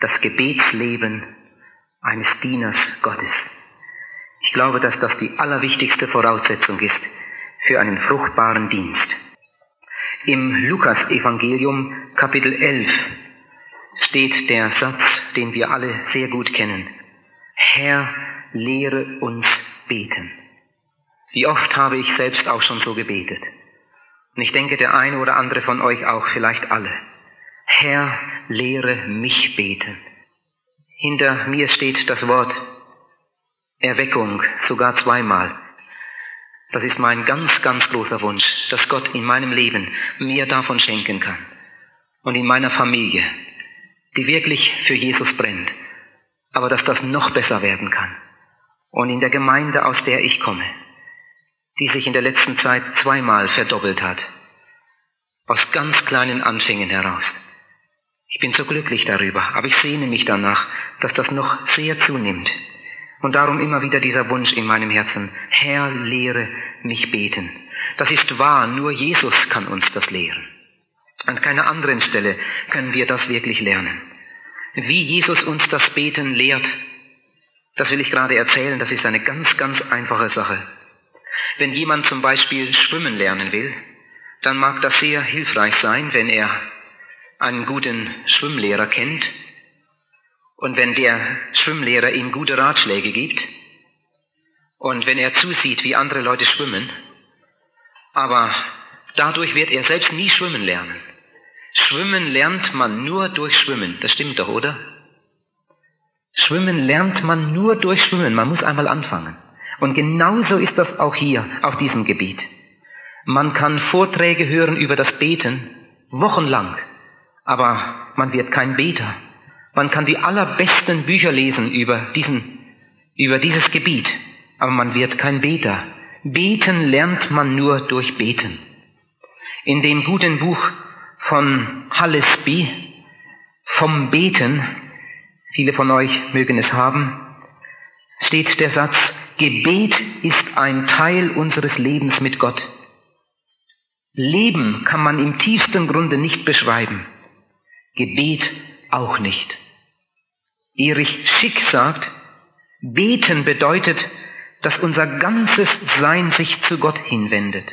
das Gebetsleben eines Dieners Gottes. Ich glaube, dass das die allerwichtigste Voraussetzung ist für einen fruchtbaren Dienst. Im Lukas-Evangelium Kapitel 11 steht der Satz, den wir alle sehr gut kennen. Herr, lehre uns beten. Wie oft habe ich selbst auch schon so gebetet. Und ich denke, der eine oder andere von euch auch, vielleicht alle. Herr, lehre mich beten. Hinter mir steht das Wort Erweckung, sogar zweimal. Das ist mein ganz, ganz großer Wunsch, dass Gott in meinem Leben mir davon schenken kann. Und in meiner Familie, die wirklich für Jesus brennt. Aber dass das noch besser werden kann. Und in der Gemeinde, aus der ich komme, die sich in der letzten Zeit zweimal verdoppelt hat. Aus ganz kleinen Anfängen heraus. Ich bin so glücklich darüber, aber ich sehne mich danach, dass das noch sehr zunimmt. Und darum immer wieder dieser Wunsch in meinem Herzen, Herr, lehre mich beten. Das ist wahr, nur Jesus kann uns das lehren. An keiner anderen Stelle können wir das wirklich lernen. Wie Jesus uns das Beten lehrt, das will ich gerade erzählen, das ist eine ganz, ganz einfache Sache. Wenn jemand zum Beispiel schwimmen lernen will, dann mag das sehr hilfreich sein, wenn er einen guten Schwimmlehrer kennt und wenn der Schwimmlehrer ihm gute Ratschläge gibt und wenn er zusieht, wie andere Leute schwimmen, aber dadurch wird er selbst nie schwimmen lernen. Schwimmen lernt man nur durch Schwimmen. Das stimmt doch, oder? Schwimmen lernt man nur durch Schwimmen. Man muss einmal anfangen. Und genauso ist das auch hier auf diesem Gebiet. Man kann Vorträge hören über das Beten wochenlang, aber man wird kein Beter. Man kann die allerbesten Bücher lesen über diesen, über dieses Gebiet, aber man wird kein Beter. Beten lernt man nur durch Beten. In dem guten Buch von Hallesby vom Beten, viele von euch mögen es haben, steht der Satz, Gebet ist ein Teil unseres Lebens mit Gott. Leben kann man im tiefsten Grunde nicht beschreiben. Gebet auch nicht. Erich Schick sagt, beten bedeutet, dass unser ganzes Sein sich zu Gott hinwendet.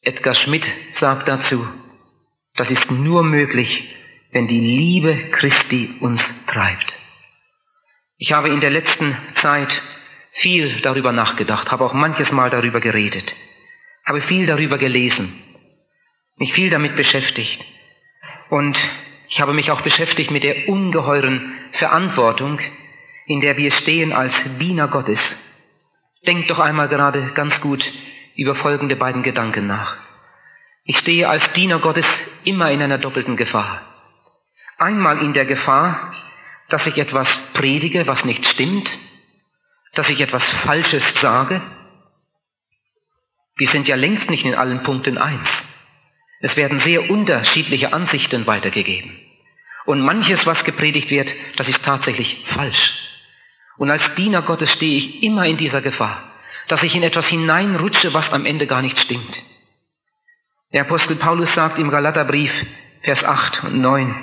Edgar Schmidt sagt dazu, das ist nur möglich, wenn die Liebe Christi uns treibt. Ich habe in der letzten Zeit viel darüber nachgedacht, habe auch manches Mal darüber geredet, habe viel darüber gelesen, mich viel damit beschäftigt und ich habe mich auch beschäftigt mit der ungeheuren Verantwortung, in der wir stehen als Diener Gottes. Denkt doch einmal gerade ganz gut über folgende beiden Gedanken nach. Ich stehe als Diener Gottes immer in einer doppelten Gefahr. Einmal in der Gefahr, dass ich etwas predige, was nicht stimmt, dass ich etwas Falsches sage. Wir sind ja längst nicht in allen Punkten eins. Es werden sehr unterschiedliche Ansichten weitergegeben. Und manches, was gepredigt wird, das ist tatsächlich falsch. Und als Diener Gottes stehe ich immer in dieser Gefahr, dass ich in etwas hineinrutsche, was am Ende gar nicht stimmt. Der Apostel Paulus sagt im Galaterbrief, Vers 8 und 9,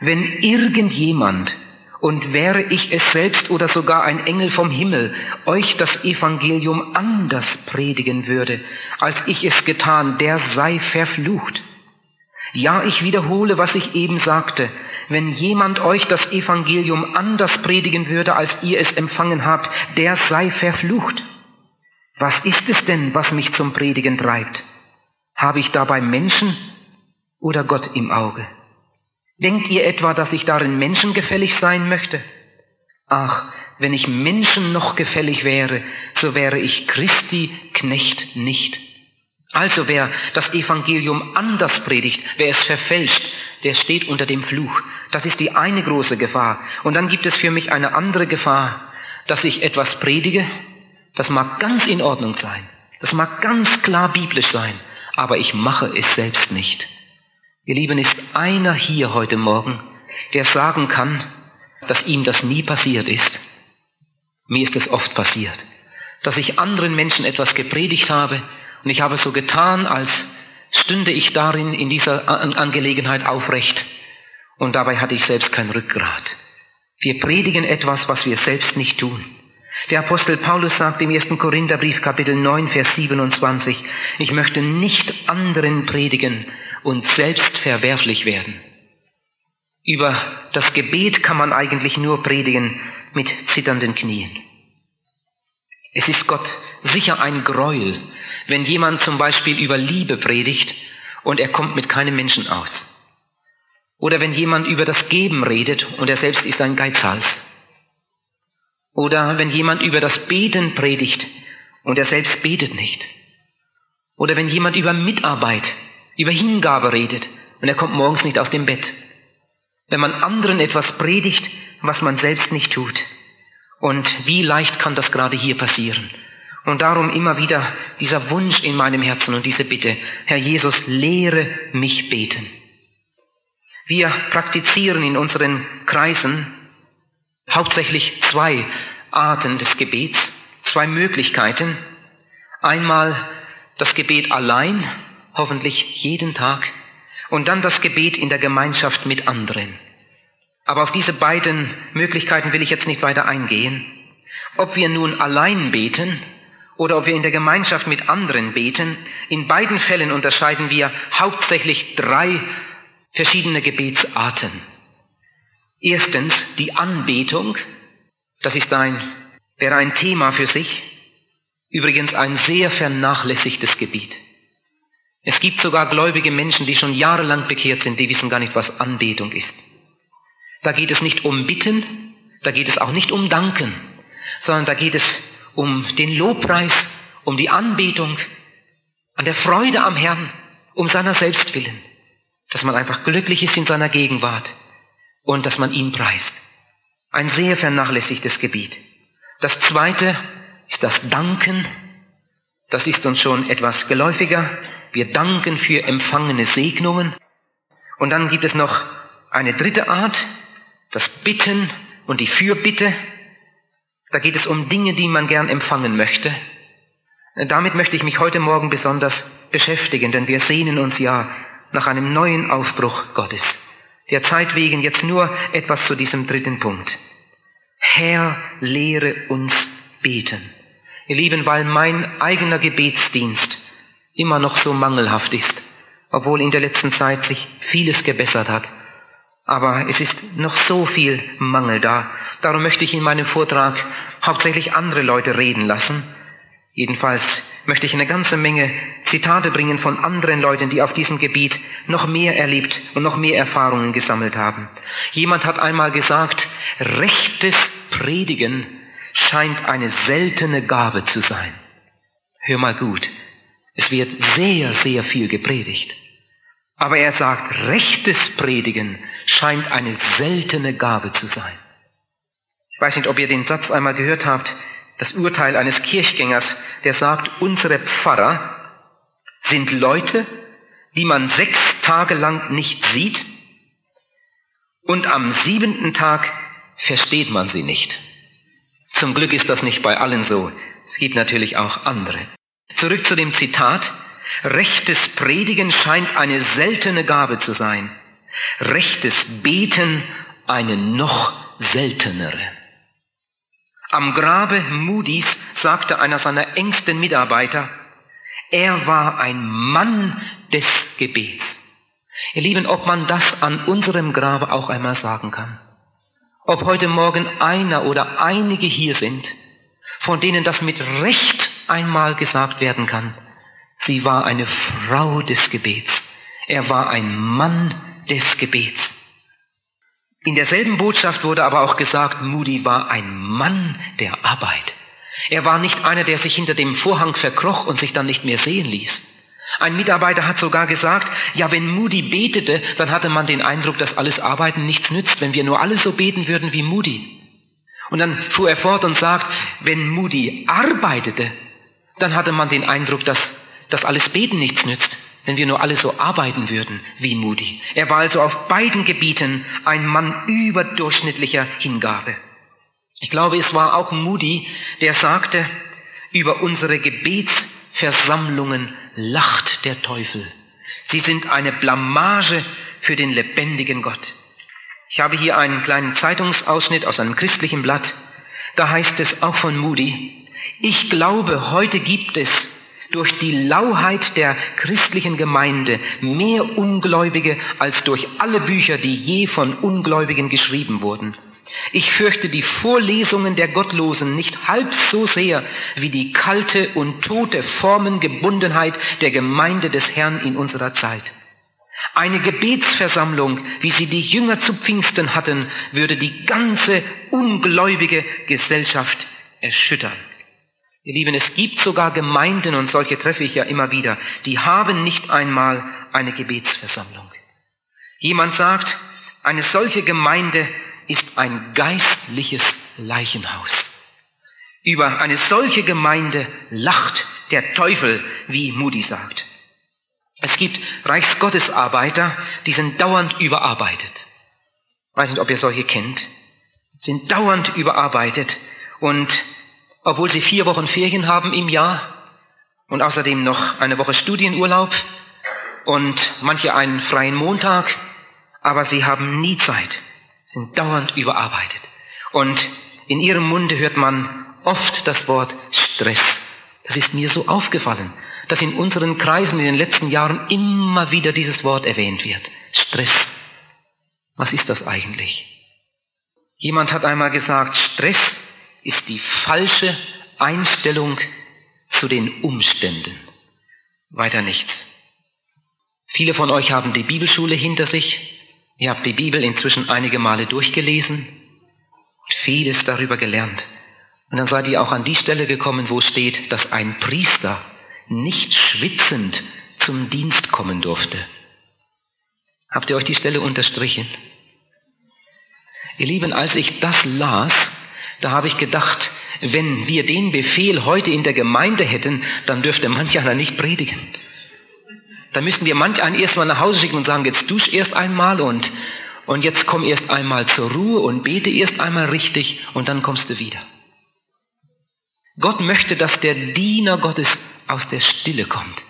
wenn irgendjemand, und wäre ich es selbst oder sogar ein Engel vom Himmel, euch das Evangelium anders predigen würde, als ich es getan, der sei verflucht. Ja, ich wiederhole, was ich eben sagte. Wenn jemand euch das Evangelium anders predigen würde, als ihr es empfangen habt, der sei verflucht. Was ist es denn, was mich zum Predigen treibt? Habe ich dabei Menschen oder Gott im Auge? Denkt ihr etwa, dass ich darin menschengefällig sein möchte? Ach, wenn ich Menschen noch gefällig wäre, so wäre ich Christi Knecht nicht. Also wer das Evangelium anders predigt, wer es verfälscht, der steht unter dem Fluch. Das ist die eine große Gefahr. Und dann gibt es für mich eine andere Gefahr, dass ich etwas predige, das mag ganz in Ordnung sein, das mag ganz klar biblisch sein, aber ich mache es selbst nicht. Ihr Lieben, ist einer hier heute Morgen, der sagen kann, dass ihm das nie passiert ist. Mir ist es oft passiert, dass ich anderen Menschen etwas gepredigt habe und ich habe so getan, als stünde ich darin in dieser Angelegenheit aufrecht. Und dabei hatte ich selbst kein Rückgrat. Wir predigen etwas, was wir selbst nicht tun. Der Apostel Paulus sagt im 1. Korintherbrief Kapitel 9, Vers 27, ich möchte nicht anderen predigen und selbst verwerflich werden. Über das Gebet kann man eigentlich nur predigen mit zitternden Knien. Es ist Gott sicher ein Gräuel, wenn jemand zum Beispiel über Liebe predigt und er kommt mit keinem Menschen aus. Oder wenn jemand über das Geben redet und er selbst ist ein Geizhals. Oder wenn jemand über das Beten predigt und er selbst betet nicht. Oder wenn jemand über Mitarbeit, über Hingabe redet und er kommt morgens nicht aus dem Bett. Wenn man anderen etwas predigt, was man selbst nicht tut. Und wie leicht kann das gerade hier passieren? Und darum immer wieder dieser Wunsch in meinem Herzen und diese Bitte, Herr Jesus, lehre mich beten. Wir praktizieren in unseren Kreisen hauptsächlich zwei Arten des Gebets, zwei Möglichkeiten. Einmal das Gebet allein, hoffentlich jeden Tag, und dann das Gebet in der Gemeinschaft mit anderen. Aber auf diese beiden Möglichkeiten will ich jetzt nicht weiter eingehen. Ob wir nun allein beten oder ob wir in der Gemeinschaft mit anderen beten, in beiden Fällen unterscheiden wir hauptsächlich drei verschiedene Gebetsarten. Erstens die Anbetung, das ist ein, wäre ein Thema für sich, übrigens ein sehr vernachlässigtes Gebiet. Es gibt sogar gläubige Menschen, die schon jahrelang bekehrt sind, die wissen gar nicht, was Anbetung ist. Da geht es nicht um Bitten, da geht es auch nicht um Danken, sondern da geht es um den Lobpreis, um die Anbetung, an der Freude am Herrn, um seiner selbst willen, dass man einfach glücklich ist in seiner Gegenwart und dass man ihn preist. Ein sehr vernachlässigtes Gebiet. Das zweite ist das Danken. Das ist uns schon etwas geläufiger. Wir danken für empfangene Segnungen. Und dann gibt es noch eine dritte Art, das Bitten und die Fürbitte. Da geht es um Dinge, die man gern empfangen möchte. Damit möchte ich mich heute Morgen besonders beschäftigen, denn wir sehnen uns ja nach einem neuen Aufbruch Gottes. Der Zeit wegen jetzt nur etwas zu diesem dritten Punkt. Herr, lehre uns beten. Ihr Lieben, weil mein eigener Gebetsdienst immer noch so mangelhaft ist, obwohl in der letzten Zeit sich vieles gebessert hat. Aber es ist noch so viel Mangel da. Darum möchte ich in meinem Vortrag hauptsächlich andere Leute reden lassen. Jedenfalls möchte ich eine ganze Menge Zitate bringen von anderen Leuten, die auf diesem Gebiet noch mehr erlebt und noch mehr Erfahrungen gesammelt haben. Jemand hat einmal gesagt, rechtes Predigen scheint eine seltene Gabe zu sein. Hör mal gut, es wird sehr, sehr viel gepredigt. Aber er sagt, rechtes Predigen scheint eine seltene Gabe zu sein. Ich weiß nicht, ob ihr den Satz einmal gehört habt, das Urteil eines Kirchgängers, der sagt, unsere Pfarrer sind Leute, die man sechs Tage lang nicht sieht und am siebenten Tag versteht man sie nicht. Zum Glück ist das nicht bei allen so. Es gibt natürlich auch andere. Zurück zu dem Zitat. Rechtes Predigen scheint eine seltene Gabe zu sein. Rechtes Beten eine noch seltenere. Am Grabe Moody's sagte einer seiner engsten Mitarbeiter, er war ein Mann des Gebets. Ihr Lieben, ob man das an unserem Grabe auch einmal sagen kann. Ob heute Morgen einer oder einige hier sind, von denen das mit Recht einmal gesagt werden kann. Sie war eine Frau des Gebets. Er war ein Mann des Gebets. In derselben Botschaft wurde aber auch gesagt, Moody war ein Mann der Arbeit. Er war nicht einer, der sich hinter dem Vorhang verkroch und sich dann nicht mehr sehen ließ. Ein Mitarbeiter hat sogar gesagt, ja, wenn Moody betete, dann hatte man den Eindruck, dass alles Arbeiten nichts nützt, wenn wir nur alle so beten würden wie Moody. Und dann fuhr er fort und sagt, wenn Moody arbeitete, dann hatte man den Eindruck, dass das alles Beten nichts nützt, wenn wir nur alle so arbeiten würden wie Moody. Er war also auf beiden Gebieten ein Mann überdurchschnittlicher Hingabe. Ich glaube, es war auch Moody, der sagte, über unsere Gebetsversammlungen lacht der Teufel. Sie sind eine Blamage für den lebendigen Gott. Ich habe hier einen kleinen Zeitungsausschnitt aus einem christlichen Blatt. Da heißt es auch von Moody, ich glaube, heute gibt es durch die Lauheit der christlichen Gemeinde mehr Ungläubige als durch alle Bücher, die je von Ungläubigen geschrieben wurden. Ich fürchte die Vorlesungen der Gottlosen nicht halb so sehr wie die kalte und tote Formengebundenheit der Gemeinde des Herrn in unserer Zeit. Eine Gebetsversammlung, wie sie die Jünger zu Pfingsten hatten, würde die ganze ungläubige Gesellschaft erschüttern. Ihr Lieben, es gibt sogar Gemeinden, und solche treffe ich ja immer wieder, die haben nicht einmal eine Gebetsversammlung. Jemand sagt, eine solche Gemeinde ist ein geistliches Leichenhaus. Über eine solche Gemeinde lacht der Teufel, wie Moody sagt. Es gibt Reichsgottesarbeiter, die sind dauernd überarbeitet. Ich weiß nicht, ob ihr solche kennt. Sind dauernd überarbeitet und obwohl sie vier Wochen Ferien haben im Jahr und außerdem noch eine Woche Studienurlaub und manche einen freien Montag, aber sie haben nie Zeit, sind dauernd überarbeitet. Und in ihrem Munde hört man oft das Wort Stress. Das ist mir so aufgefallen, dass in unseren Kreisen in den letzten Jahren immer wieder dieses Wort erwähnt wird. Stress. Was ist das eigentlich? Jemand hat einmal gesagt, Stress ist die falsche Einstellung zu den Umständen. Weiter nichts. Viele von euch haben die Bibelschule hinter sich. Ihr habt die Bibel inzwischen einige Male durchgelesen und vieles darüber gelernt. Und dann seid ihr auch an die Stelle gekommen, wo steht, dass ein Priester nicht schwitzend zum Dienst kommen durfte. Habt ihr euch die Stelle unterstrichen? Ihr Lieben, als ich das las, da habe ich gedacht, wenn wir den Befehl heute in der Gemeinde hätten, dann dürfte manch einer nicht predigen. Dann müssten wir manch einen erstmal nach Hause schicken und sagen, jetzt dusch erst einmal und, und jetzt komm erst einmal zur Ruhe und bete erst einmal richtig und dann kommst du wieder. Gott möchte, dass der Diener Gottes aus der Stille kommt.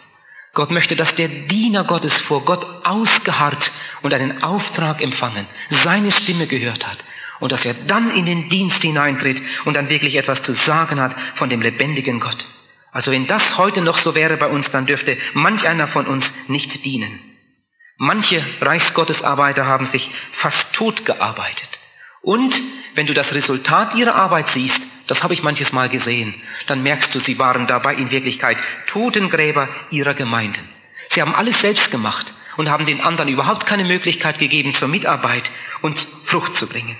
Gott möchte, dass der Diener Gottes vor Gott ausgeharrt und einen Auftrag empfangen, seine Stimme gehört hat und dass er dann in den Dienst hineintritt und dann wirklich etwas zu sagen hat von dem lebendigen Gott. Also wenn das heute noch so wäre bei uns, dann dürfte manch einer von uns nicht dienen. Manche Reichsgottesarbeiter haben sich fast tot gearbeitet. Und wenn du das Resultat ihrer Arbeit siehst, das habe ich manches Mal gesehen, dann merkst du, sie waren dabei in Wirklichkeit Totengräber ihrer Gemeinden. Sie haben alles selbst gemacht und haben den anderen überhaupt keine Möglichkeit gegeben zur Mitarbeit und Frucht zu bringen.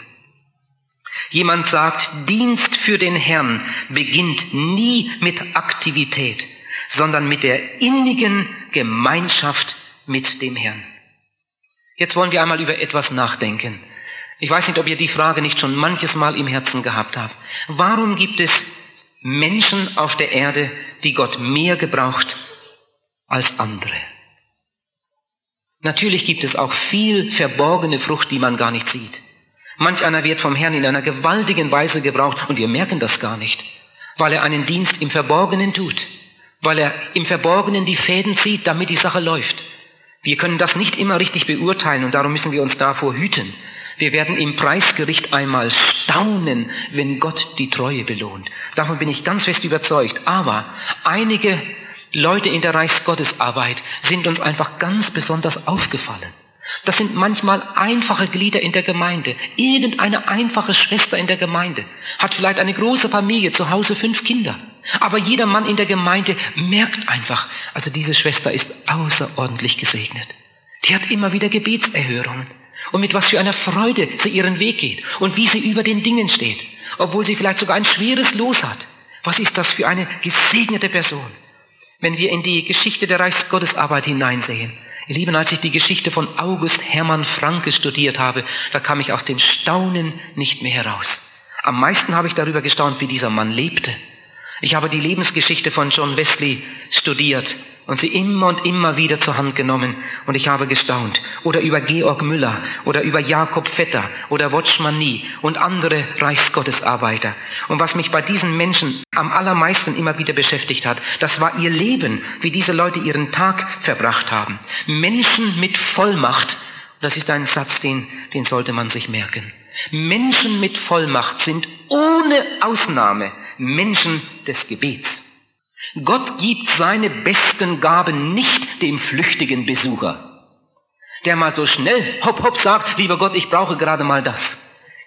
Jemand sagt, Dienst für den Herrn beginnt nie mit Aktivität, sondern mit der innigen Gemeinschaft mit dem Herrn. Jetzt wollen wir einmal über etwas nachdenken. Ich weiß nicht, ob ihr die Frage nicht schon manches Mal im Herzen gehabt habt. Warum gibt es Menschen auf der Erde, die Gott mehr gebraucht als andere? Natürlich gibt es auch viel verborgene Frucht, die man gar nicht sieht. Manch einer wird vom Herrn in einer gewaltigen Weise gebraucht und wir merken das gar nicht, weil er einen Dienst im Verborgenen tut, weil er im Verborgenen die Fäden zieht, damit die Sache läuft. Wir können das nicht immer richtig beurteilen und darum müssen wir uns davor hüten. Wir werden im Preisgericht einmal staunen, wenn Gott die Treue belohnt. Davon bin ich ganz fest überzeugt. Aber einige Leute in der Reichsgottesarbeit sind uns einfach ganz besonders aufgefallen. Das sind manchmal einfache Glieder in der Gemeinde. Irgendeine einfache Schwester in der Gemeinde hat vielleicht eine große Familie, zu Hause fünf Kinder. Aber jeder Mann in der Gemeinde merkt einfach, also diese Schwester ist außerordentlich gesegnet. Die hat immer wieder Gebetserhörungen. Und mit was für einer Freude sie ihren Weg geht und wie sie über den Dingen steht, obwohl sie vielleicht sogar ein schweres Los hat. Was ist das für eine gesegnete Person? Wenn wir in die Geschichte der Reichsgottesarbeit hineinsehen, Ihr Lieben, als ich die Geschichte von August Hermann Franke studiert habe, da kam ich aus dem Staunen nicht mehr heraus. Am meisten habe ich darüber gestaunt, wie dieser Mann lebte. Ich habe die Lebensgeschichte von John Wesley studiert und sie immer und immer wieder zur Hand genommen und ich habe gestaunt. Oder über Georg Müller oder über Jakob Vetter oder Watchman Nee und andere Reichsgottesarbeiter. Und was mich bei diesen Menschen am allermeisten immer wieder beschäftigt hat, das war ihr Leben, wie diese Leute ihren Tag verbracht haben. Menschen mit Vollmacht Das ist ein Satz, den, den sollte man sich merken. Menschen mit Vollmacht sind ohne Ausnahme Menschen des Gebets. Gott gibt seine besten Gaben nicht dem flüchtigen Besucher, der mal so schnell hopp hopp sagt, lieber Gott, ich brauche gerade mal das.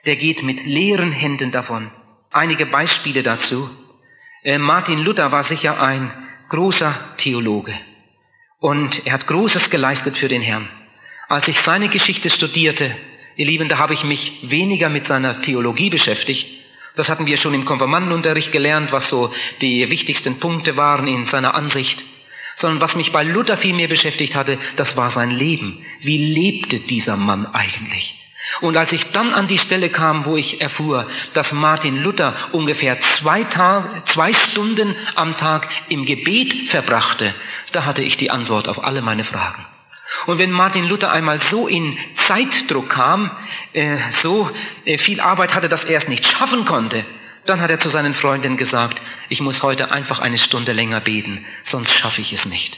Der geht mit leeren Händen davon. Einige Beispiele dazu. Äh, Martin Luther war sicher ein großer Theologe und er hat Großes geleistet für den Herrn. Als ich seine Geschichte studierte, ihr Lieben, da habe ich mich weniger mit seiner Theologie beschäftigt. Das hatten wir schon im Konfirmandenunterricht gelernt, was so die wichtigsten Punkte waren in seiner Ansicht. Sondern was mich bei Luther viel mehr beschäftigt hatte, das war sein Leben. Wie lebte dieser Mann eigentlich? Und als ich dann an die Stelle kam, wo ich erfuhr, dass Martin Luther ungefähr zwei, Tage, zwei Stunden am Tag im Gebet verbrachte, da hatte ich die Antwort auf alle meine Fragen. Und wenn Martin Luther einmal so in Zeitdruck kam, äh, so äh, viel Arbeit hatte, dass er es nicht schaffen konnte, dann hat er zu seinen Freunden gesagt, ich muss heute einfach eine Stunde länger beten, sonst schaffe ich es nicht.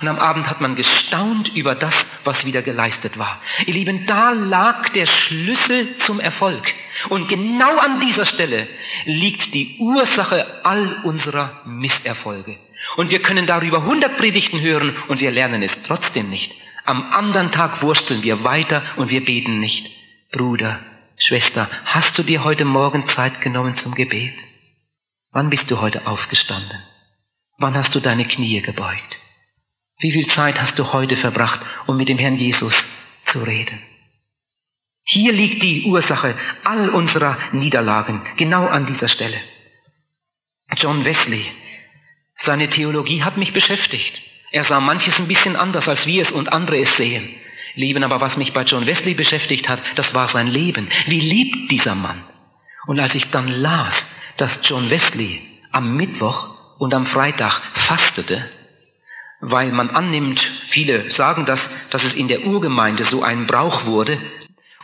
Und am Abend hat man gestaunt über das, was wieder geleistet war. Ihr Lieben, da lag der Schlüssel zum Erfolg. Und genau an dieser Stelle liegt die Ursache all unserer Misserfolge. Und wir können darüber hundert Predigten hören und wir lernen es trotzdem nicht. Am anderen Tag wursteln wir weiter und wir beten nicht. Bruder, Schwester, hast du dir heute Morgen Zeit genommen zum Gebet? Wann bist du heute aufgestanden? Wann hast du deine Knie gebeugt? Wie viel Zeit hast du heute verbracht, um mit dem Herrn Jesus zu reden? Hier liegt die Ursache all unserer Niederlagen, genau an dieser Stelle. John Wesley, seine Theologie hat mich beschäftigt. Er sah manches ein bisschen anders, als wir es und andere es sehen. Lieben, aber was mich bei John Wesley beschäftigt hat, das war sein Leben. Wie lebt dieser Mann? Und als ich dann las, dass John Wesley am Mittwoch und am Freitag fastete, weil man annimmt, viele sagen das, dass es in der Urgemeinde so ein Brauch wurde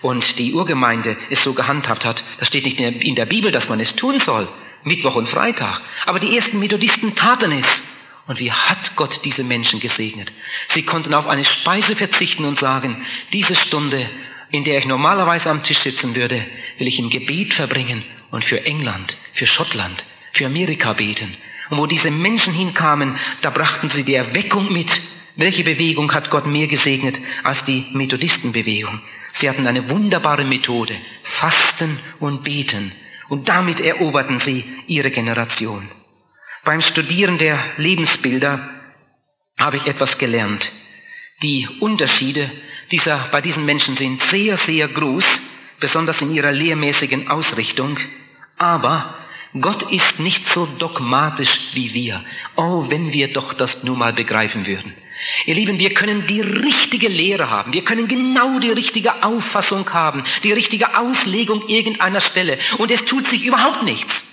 und die Urgemeinde es so gehandhabt hat. Das steht nicht in der Bibel, dass man es tun soll, Mittwoch und Freitag. Aber die ersten Methodisten taten es. Und wie hat Gott diese Menschen gesegnet? Sie konnten auf eine Speise verzichten und sagen, diese Stunde, in der ich normalerweise am Tisch sitzen würde, will ich im Gebet verbringen und für England, für Schottland, für Amerika beten. Und wo diese Menschen hinkamen, da brachten sie die Erweckung mit. Welche Bewegung hat Gott mehr gesegnet als die Methodistenbewegung? Sie hatten eine wunderbare Methode, Fasten und Beten. Und damit eroberten sie ihre Generation. Beim Studieren der Lebensbilder habe ich etwas gelernt. Die Unterschiede dieser, bei diesen Menschen sind sehr, sehr groß, besonders in ihrer lehrmäßigen Ausrichtung. Aber Gott ist nicht so dogmatisch wie wir. Oh, wenn wir doch das nur mal begreifen würden. Ihr Lieben, wir können die richtige Lehre haben. Wir können genau die richtige Auffassung haben, die richtige Auslegung irgendeiner Stelle. Und es tut sich überhaupt nichts.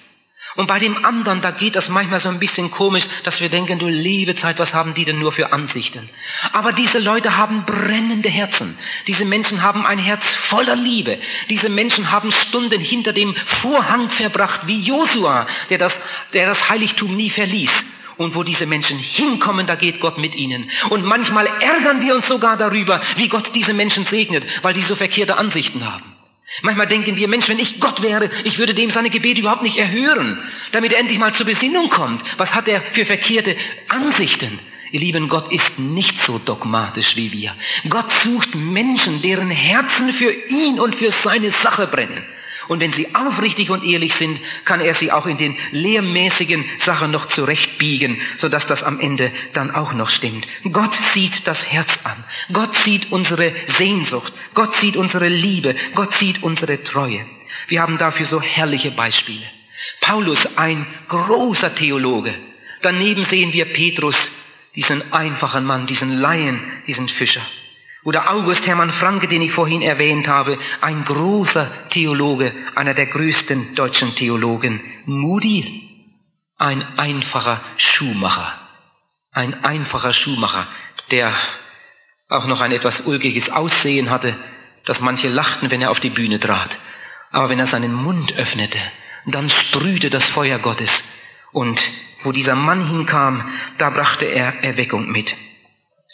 Und bei dem anderen, da geht das manchmal so ein bisschen komisch, dass wir denken, du liebe Zeit, was haben die denn nur für Ansichten? Aber diese Leute haben brennende Herzen. Diese Menschen haben ein Herz voller Liebe. Diese Menschen haben Stunden hinter dem Vorhang verbracht, wie Josua, der das, der das Heiligtum nie verließ. Und wo diese Menschen hinkommen, da geht Gott mit ihnen. Und manchmal ärgern wir uns sogar darüber, wie Gott diese Menschen segnet, weil die so verkehrte Ansichten haben. Manchmal denken wir, Mensch, wenn ich Gott wäre, ich würde dem seine Gebete überhaupt nicht erhören, damit er endlich mal zur Besinnung kommt. Was hat er für verkehrte Ansichten? Ihr lieben, Gott ist nicht so dogmatisch wie wir. Gott sucht Menschen, deren Herzen für ihn und für seine Sache brennen. Und wenn sie aufrichtig und ehrlich sind, kann er sie auch in den lehrmäßigen Sachen noch zurechtbiegen, sodass das am Ende dann auch noch stimmt. Gott sieht das Herz an. Gott sieht unsere Sehnsucht. Gott sieht unsere Liebe. Gott sieht unsere Treue. Wir haben dafür so herrliche Beispiele. Paulus, ein großer Theologe. Daneben sehen wir Petrus, diesen einfachen Mann, diesen Laien, diesen Fischer. Oder August Hermann Franke, den ich vorhin erwähnt habe, ein großer Theologe, einer der größten deutschen Theologen. Moody, ein einfacher Schuhmacher. Ein einfacher Schuhmacher, der auch noch ein etwas ulkiges Aussehen hatte, dass manche lachten, wenn er auf die Bühne trat. Aber wenn er seinen Mund öffnete, dann sprühte das Feuer Gottes. Und wo dieser Mann hinkam, da brachte er Erweckung mit.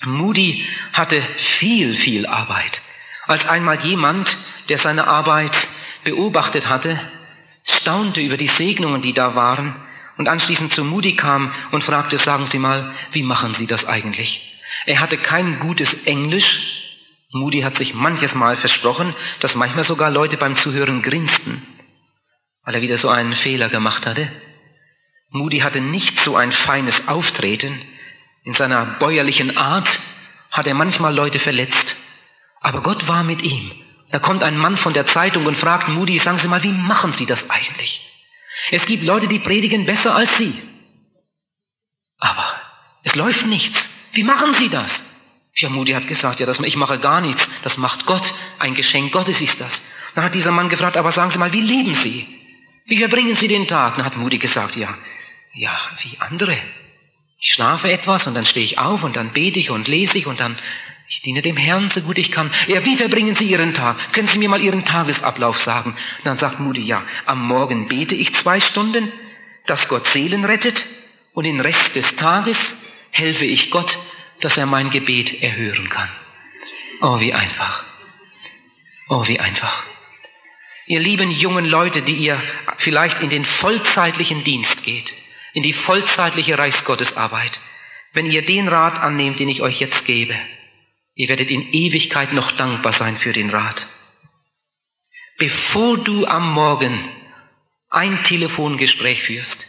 Moody hatte viel, viel Arbeit. als einmal jemand, der seine Arbeit beobachtet hatte, staunte über die Segnungen, die da waren, und anschließend zu Moody kam und fragte, sagen Sie mal, wie machen Sie das eigentlich? Er hatte kein gutes Englisch. Moody hat sich manches Mal versprochen, dass manchmal sogar Leute beim Zuhören grinsten, weil er wieder so einen Fehler gemacht hatte. Moody hatte nicht so ein feines Auftreten. In seiner bäuerlichen Art hat er manchmal Leute verletzt. Aber Gott war mit ihm. Da kommt ein Mann von der Zeitung und fragt Moody, sagen Sie mal, wie machen Sie das eigentlich? Es gibt Leute, die predigen besser als Sie. Aber es läuft nichts. Wie machen Sie das? Ja, Moody hat gesagt, ja, das, ich mache gar nichts. Das macht Gott. Ein Geschenk Gottes ist das. Dann hat dieser Mann gefragt, aber sagen Sie mal, wie leben Sie? Wie verbringen Sie den Tag? Dann hat Moody gesagt, ja, ja, wie andere. Ich schlafe etwas und dann stehe ich auf und dann bete ich und lese ich und dann ich diene dem Herrn so gut ich kann. Ja, wie verbringen Sie Ihren Tag? Können Sie mir mal Ihren Tagesablauf sagen? Und dann sagt Moody, ja, am Morgen bete ich zwei Stunden, dass Gott Seelen rettet und den Rest des Tages helfe ich Gott, dass er mein Gebet erhören kann. Oh, wie einfach. Oh, wie einfach. Ihr lieben jungen Leute, die ihr vielleicht in den vollzeitlichen Dienst geht, in die vollzeitliche Reichsgottesarbeit, wenn ihr den Rat annehmt, den ich euch jetzt gebe, ihr werdet in Ewigkeit noch dankbar sein für den Rat. Bevor du am Morgen ein Telefongespräch führst,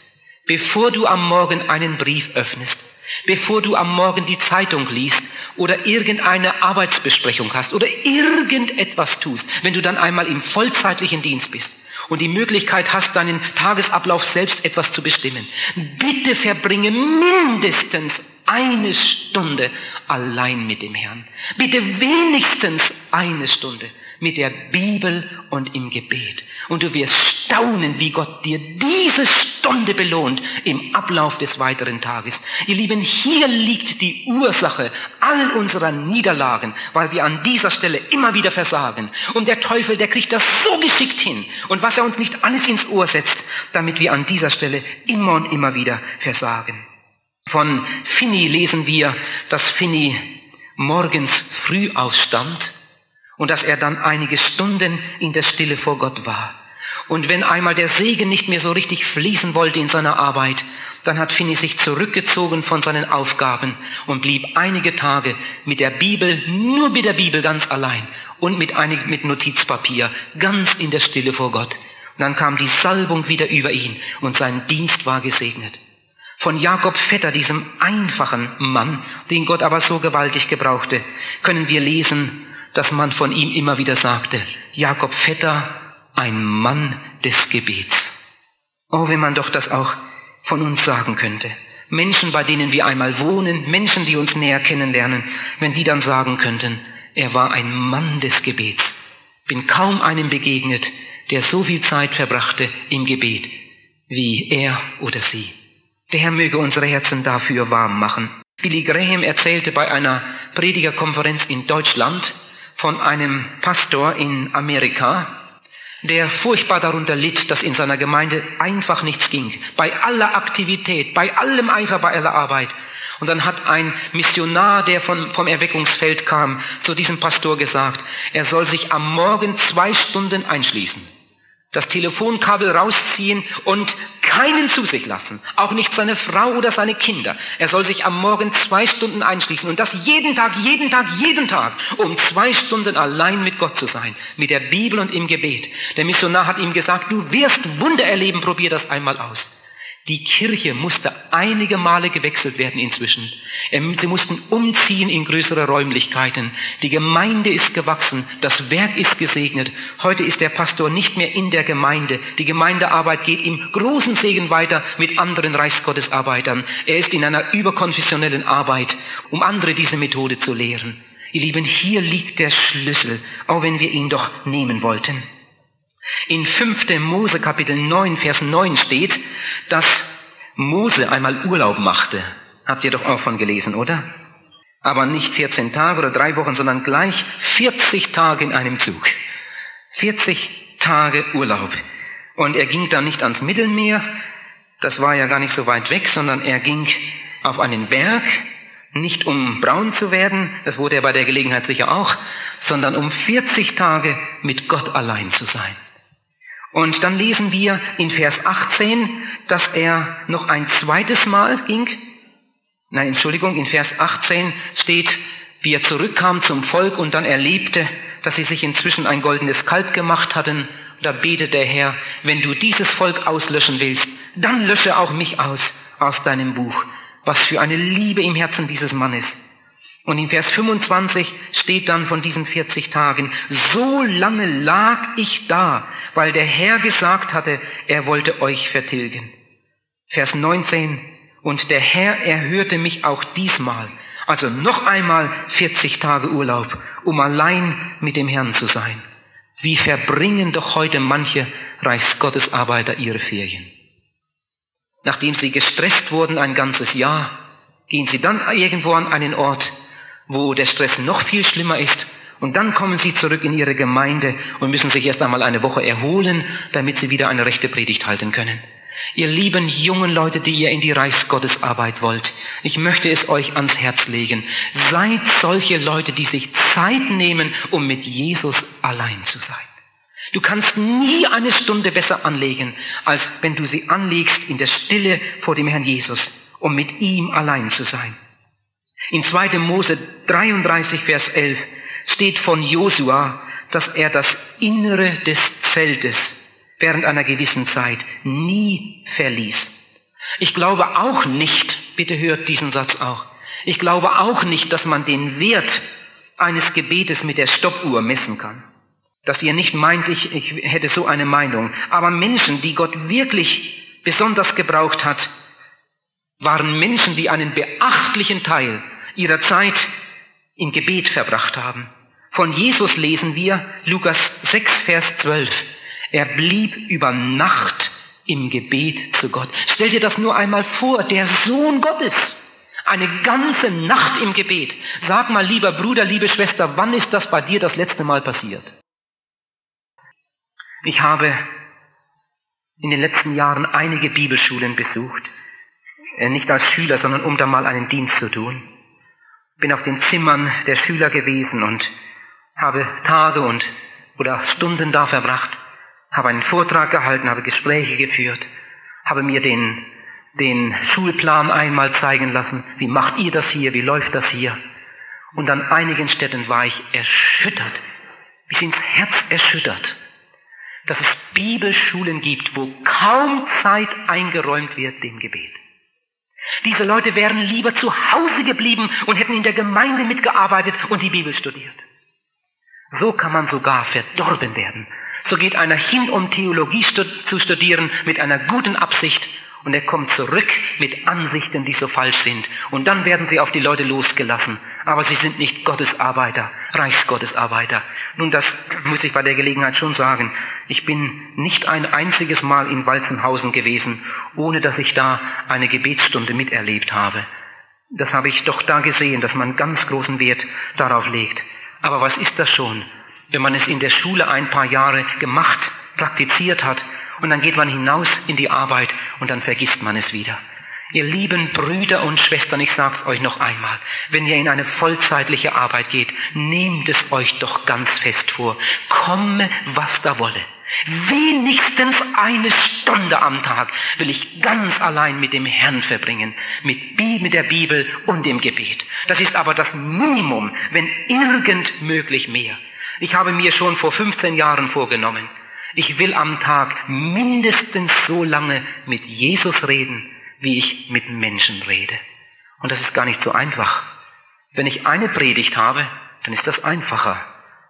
bevor du am Morgen einen Brief öffnest, bevor du am Morgen die Zeitung liest oder irgendeine Arbeitsbesprechung hast oder irgendetwas tust, wenn du dann einmal im vollzeitlichen Dienst bist, und die Möglichkeit hast, deinen Tagesablauf selbst etwas zu bestimmen. Bitte verbringe mindestens eine Stunde allein mit dem Herrn. Bitte wenigstens eine Stunde mit der Bibel und im Gebet. Und du wirst staunen, wie Gott dir diese Stunde belohnt im Ablauf des weiteren Tages. Ihr Lieben, hier liegt die Ursache all unserer Niederlagen, weil wir an dieser Stelle immer wieder versagen. Und der Teufel, der kriegt das so geschickt hin. Und was er uns nicht alles ins Ohr setzt, damit wir an dieser Stelle immer und immer wieder versagen. Von Finny lesen wir, dass Finny morgens früh aufstand und dass er dann einige Stunden in der Stille vor Gott war. Und wenn einmal der Segen nicht mehr so richtig fließen wollte in seiner Arbeit, dann hat Finney sich zurückgezogen von seinen Aufgaben und blieb einige Tage mit der Bibel, nur mit der Bibel ganz allein und mit, einig, mit Notizpapier, ganz in der Stille vor Gott. Und dann kam die Salbung wieder über ihn und sein Dienst war gesegnet. Von Jakob Vetter, diesem einfachen Mann, den Gott aber so gewaltig gebrauchte, können wir lesen, dass man von ihm immer wieder sagte, Jakob Vetter, ein Mann des Gebets. Oh, wenn man doch das auch von uns sagen könnte. Menschen, bei denen wir einmal wohnen, Menschen, die uns näher kennenlernen, wenn die dann sagen könnten, er war ein Mann des Gebets. Bin kaum einem begegnet, der so viel Zeit verbrachte im Gebet wie er oder sie. Der Herr möge unsere Herzen dafür warm machen. Billy Graham erzählte bei einer Predigerkonferenz in Deutschland, von einem Pastor in Amerika, der furchtbar darunter litt, dass in seiner Gemeinde einfach nichts ging. Bei aller Aktivität, bei allem Eifer, bei aller Arbeit. Und dann hat ein Missionar, der von, vom Erweckungsfeld kam, zu diesem Pastor gesagt, er soll sich am Morgen zwei Stunden einschließen das Telefonkabel rausziehen und keinen zu sich lassen, auch nicht seine Frau oder seine Kinder. Er soll sich am Morgen zwei Stunden einschließen und das jeden Tag, jeden Tag, jeden Tag, um zwei Stunden allein mit Gott zu sein, mit der Bibel und im Gebet. Der Missionar hat ihm gesagt, du wirst Wunder erleben, probier das einmal aus. Die Kirche musste einige Male gewechselt werden inzwischen. Sie mussten umziehen in größere Räumlichkeiten. Die Gemeinde ist gewachsen, das Werk ist gesegnet. Heute ist der Pastor nicht mehr in der Gemeinde. Die Gemeindearbeit geht im großen Segen weiter mit anderen Reichsgottesarbeitern. Er ist in einer überkonfessionellen Arbeit, um andere diese Methode zu lehren. Ihr Lieben, hier liegt der Schlüssel, auch wenn wir ihn doch nehmen wollten. In 5. Mose Kapitel 9, Vers 9 steht, dass Mose einmal Urlaub machte. Habt ihr doch auch von gelesen, oder? Aber nicht 14 Tage oder drei Wochen, sondern gleich 40 Tage in einem Zug. 40 Tage Urlaub. Und er ging dann nicht ans Mittelmeer, das war ja gar nicht so weit weg, sondern er ging auf einen Berg, nicht um braun zu werden, das wurde er bei der Gelegenheit sicher auch, sondern um 40 Tage mit Gott allein zu sein. Und dann lesen wir in Vers 18, dass er noch ein zweites Mal ging. Nein, Entschuldigung, in Vers 18 steht, wie er zurückkam zum Volk und dann erlebte, dass sie sich inzwischen ein goldenes Kalb gemacht hatten. Da betet der Herr, wenn du dieses Volk auslöschen willst, dann lösche auch mich aus aus deinem Buch. Was für eine Liebe im Herzen dieses Mannes. Und in Vers 25 steht dann von diesen 40 Tagen, so lange lag ich da, weil der Herr gesagt hatte, er wollte euch vertilgen. Vers 19, und der Herr erhörte mich auch diesmal, also noch einmal 40 Tage Urlaub, um allein mit dem Herrn zu sein. Wie verbringen doch heute manche Reichsgottesarbeiter ihre Ferien? Nachdem sie gestresst wurden ein ganzes Jahr, gehen sie dann irgendwo an einen Ort, wo der Stress noch viel schlimmer ist. Und dann kommen sie zurück in ihre Gemeinde und müssen sich erst einmal eine Woche erholen, damit sie wieder eine rechte Predigt halten können. Ihr lieben jungen Leute, die ihr in die Reichsgottesarbeit wollt, ich möchte es euch ans Herz legen. Seid solche Leute, die sich Zeit nehmen, um mit Jesus allein zu sein. Du kannst nie eine Stunde besser anlegen, als wenn du sie anlegst in der Stille vor dem Herrn Jesus, um mit ihm allein zu sein. In 2. Mose 33, Vers 11 steht von Josua, dass er das Innere des Zeltes während einer gewissen Zeit nie verließ. Ich glaube auch nicht, bitte hört diesen Satz auch, ich glaube auch nicht, dass man den Wert eines Gebetes mit der Stoppuhr messen kann. Dass ihr nicht meint, ich, ich hätte so eine Meinung. Aber Menschen, die Gott wirklich besonders gebraucht hat, waren Menschen, die einen beachtlichen Teil ihrer Zeit im Gebet verbracht haben. Von Jesus lesen wir Lukas 6, Vers 12. Er blieb über Nacht im Gebet zu Gott. Stell dir das nur einmal vor, der Sohn Gottes. Eine ganze Nacht im Gebet. Sag mal, lieber Bruder, liebe Schwester, wann ist das bei dir das letzte Mal passiert? Ich habe in den letzten Jahren einige Bibelschulen besucht. Äh, nicht als Schüler, sondern um da mal einen Dienst zu tun bin auf den Zimmern der Schüler gewesen und habe Tage und oder Stunden da verbracht, habe einen Vortrag gehalten, habe Gespräche geführt, habe mir den, den Schulplan einmal zeigen lassen, wie macht ihr das hier, wie läuft das hier. Und an einigen Städten war ich erschüttert, bis ins Herz erschüttert, dass es Bibelschulen gibt, wo kaum Zeit eingeräumt wird dem Gebet. Diese Leute wären lieber zu Hause geblieben und hätten in der Gemeinde mitgearbeitet und die Bibel studiert. So kann man sogar verdorben werden. So geht einer hin, um Theologie zu studieren mit einer guten Absicht und er kommt zurück mit Ansichten, die so falsch sind. Und dann werden sie auf die Leute losgelassen. Aber sie sind nicht Gottesarbeiter, Reichsgottesarbeiter. Nun, das muss ich bei der Gelegenheit schon sagen. Ich bin nicht ein einziges Mal in Walzenhausen gewesen, ohne dass ich da eine Gebetsstunde miterlebt habe. Das habe ich doch da gesehen, dass man ganz großen Wert darauf legt. Aber was ist das schon, wenn man es in der Schule ein paar Jahre gemacht, praktiziert hat und dann geht man hinaus in die Arbeit und dann vergisst man es wieder. Ihr lieben Brüder und Schwestern, ich sag's euch noch einmal, wenn ihr in eine vollzeitliche Arbeit geht, nehmt es euch doch ganz fest vor. Komme, was da wolle. Wenigstens eine Stunde am Tag will ich ganz allein mit dem Herrn verbringen, mit, der Bibel und dem Gebet. Das ist aber das Minimum, wenn irgend möglich mehr. Ich habe mir schon vor 15 Jahren vorgenommen, ich will am Tag mindestens so lange mit Jesus reden, wie ich mit Menschen rede. Und das ist gar nicht so einfach. Wenn ich eine Predigt habe, dann ist das einfacher.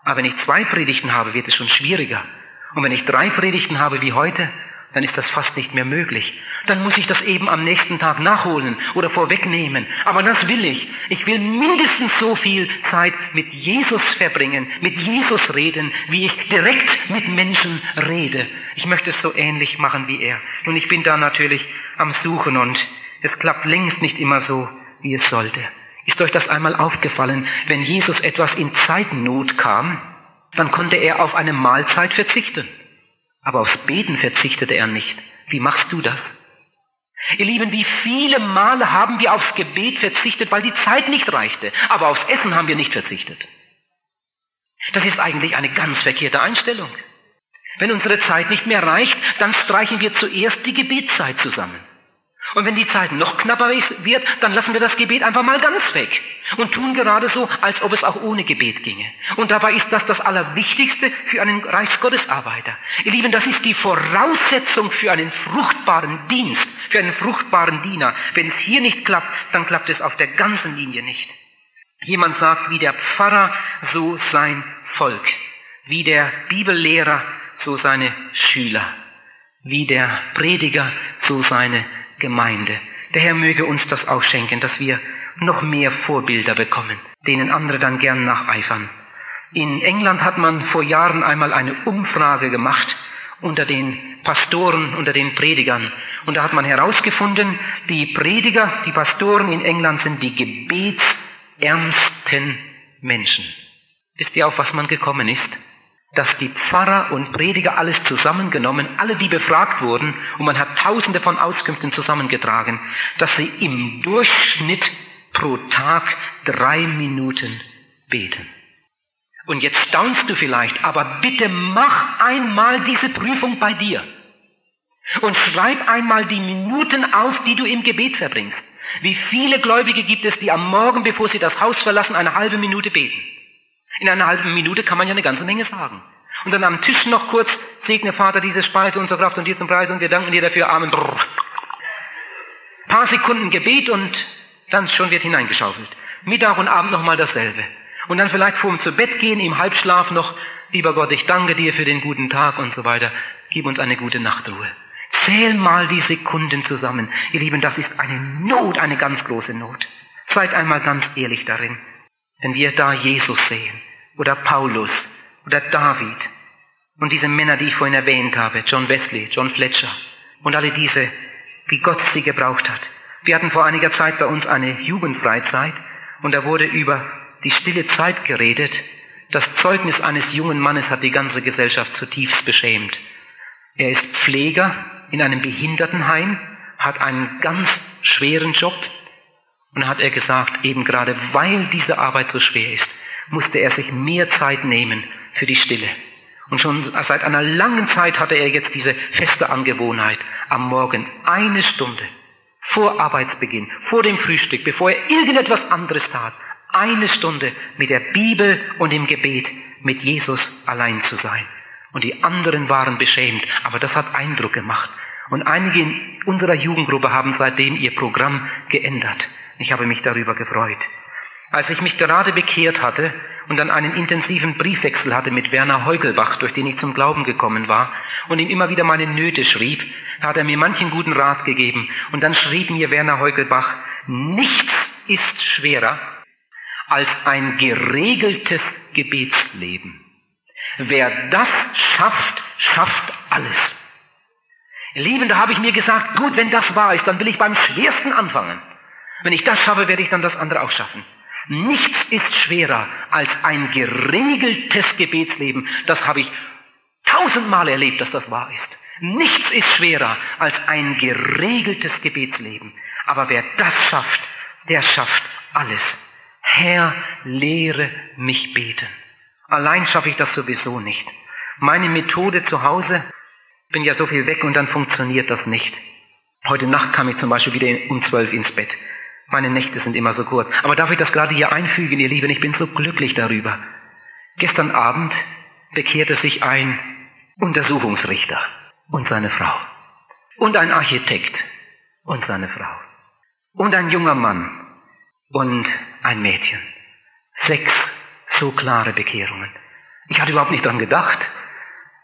Aber wenn ich zwei Predigten habe, wird es schon schwieriger. Und wenn ich drei Predigten habe wie heute, dann ist das fast nicht mehr möglich. Dann muss ich das eben am nächsten Tag nachholen oder vorwegnehmen. Aber das will ich. Ich will mindestens so viel Zeit mit Jesus verbringen, mit Jesus reden, wie ich direkt mit Menschen rede. Ich möchte es so ähnlich machen wie er. Und ich bin da natürlich am Suchen und es klappt längst nicht immer so, wie es sollte. Ist euch das einmal aufgefallen, wenn Jesus etwas in Zeitnot kam, dann konnte er auf eine Mahlzeit verzichten. Aber aufs Beten verzichtete er nicht. Wie machst du das? Ihr Lieben, wie viele Male haben wir aufs Gebet verzichtet, weil die Zeit nicht reichte. Aber aufs Essen haben wir nicht verzichtet. Das ist eigentlich eine ganz verkehrte Einstellung. Wenn unsere Zeit nicht mehr reicht, dann streichen wir zuerst die Gebetszeit zusammen. Und wenn die Zeit noch knapper wird, dann lassen wir das Gebet einfach mal ganz weg und tun gerade so, als ob es auch ohne Gebet ginge. Und dabei ist das das Allerwichtigste für einen Reichsgottesarbeiter. Ihr Lieben, das ist die Voraussetzung für einen fruchtbaren Dienst, für einen fruchtbaren Diener. Wenn es hier nicht klappt, dann klappt es auf der ganzen Linie nicht. Jemand sagt, wie der Pfarrer, so sein Volk. Wie der Bibellehrer, so seine Schüler. Wie der Prediger, so seine Gemeinde. Der Herr möge uns das auch schenken, dass wir noch mehr Vorbilder bekommen, denen andere dann gern nacheifern. In England hat man vor Jahren einmal eine Umfrage gemacht unter den Pastoren, unter den Predigern. Und da hat man herausgefunden, die Prediger, die Pastoren in England sind die gebetsärmsten Menschen. Wisst ihr, auf was man gekommen ist? Dass die Pfarrer und Prediger alles zusammengenommen, alle die befragt wurden, und man hat tausende von Auskünften zusammengetragen, dass sie im Durchschnitt pro Tag drei Minuten beten. Und jetzt staunst du vielleicht, aber bitte mach einmal diese Prüfung bei dir. Und schreib einmal die Minuten auf, die du im Gebet verbringst. Wie viele Gläubige gibt es, die am Morgen, bevor sie das Haus verlassen, eine halbe Minute beten? In einer halben Minute kann man ja eine ganze Menge sagen. Und dann am Tisch noch kurz, segne Vater diese Speise unserer Kraft und dir zum Preis und wir danken dir dafür. Amen. Brrr. Paar Sekunden Gebet und dann schon wird hineingeschaufelt. Mittag und Abend nochmal dasselbe. Und dann vielleicht vor dem zu Bett gehen, im Halbschlaf noch, lieber Gott, ich danke dir für den guten Tag und so weiter. Gib uns eine gute Nachtruhe. Zähl mal die Sekunden zusammen. Ihr Lieben, das ist eine Not, eine ganz große Not. Seid einmal ganz ehrlich darin. Wenn wir da Jesus sehen oder Paulus oder David und diese Männer, die ich vorhin erwähnt habe, John Wesley, John Fletcher und alle diese, wie Gott sie gebraucht hat. Wir hatten vor einiger Zeit bei uns eine Jugendfreizeit und da wurde über die stille Zeit geredet. Das Zeugnis eines jungen Mannes hat die ganze Gesellschaft zutiefst beschämt. Er ist Pfleger in einem Behindertenheim, hat einen ganz schweren Job, und hat er gesagt, eben gerade weil diese Arbeit so schwer ist, musste er sich mehr Zeit nehmen für die Stille. Und schon seit einer langen Zeit hatte er jetzt diese feste Angewohnheit, am Morgen eine Stunde vor Arbeitsbeginn, vor dem Frühstück, bevor er irgendetwas anderes tat, eine Stunde mit der Bibel und im Gebet mit Jesus allein zu sein. Und die anderen waren beschämt, aber das hat Eindruck gemacht. Und einige in unserer Jugendgruppe haben seitdem ihr Programm geändert. Ich habe mich darüber gefreut. Als ich mich gerade bekehrt hatte und dann einen intensiven Briefwechsel hatte mit Werner Heugelbach, durch den ich zum Glauben gekommen war, und ihm immer wieder meine Nöte schrieb, hat er mir manchen guten Rat gegeben. Und dann schrieb mir Werner Heugelbach, nichts ist schwerer als ein geregeltes Gebetsleben. Wer das schafft, schafft alles. Lieben, da habe ich mir gesagt, gut, wenn das wahr ist, dann will ich beim Schwersten anfangen. Wenn ich das schaffe, werde ich dann das andere auch schaffen. Nichts ist schwerer als ein geregeltes Gebetsleben. Das habe ich tausendmal erlebt, dass das wahr ist. Nichts ist schwerer als ein geregeltes Gebetsleben. Aber wer das schafft, der schafft alles. Herr, lehre mich beten. Allein schaffe ich das sowieso nicht. Meine Methode zu Hause, bin ja so viel weg und dann funktioniert das nicht. Heute Nacht kam ich zum Beispiel wieder um zwölf ins Bett. Meine Nächte sind immer so kurz. Aber darf ich das gerade hier einfügen, ihr Lieben? Ich bin so glücklich darüber. Gestern Abend bekehrte sich ein Untersuchungsrichter und seine Frau. Und ein Architekt und seine Frau. Und ein junger Mann und ein Mädchen. Sechs so klare Bekehrungen. Ich hatte überhaupt nicht dran gedacht.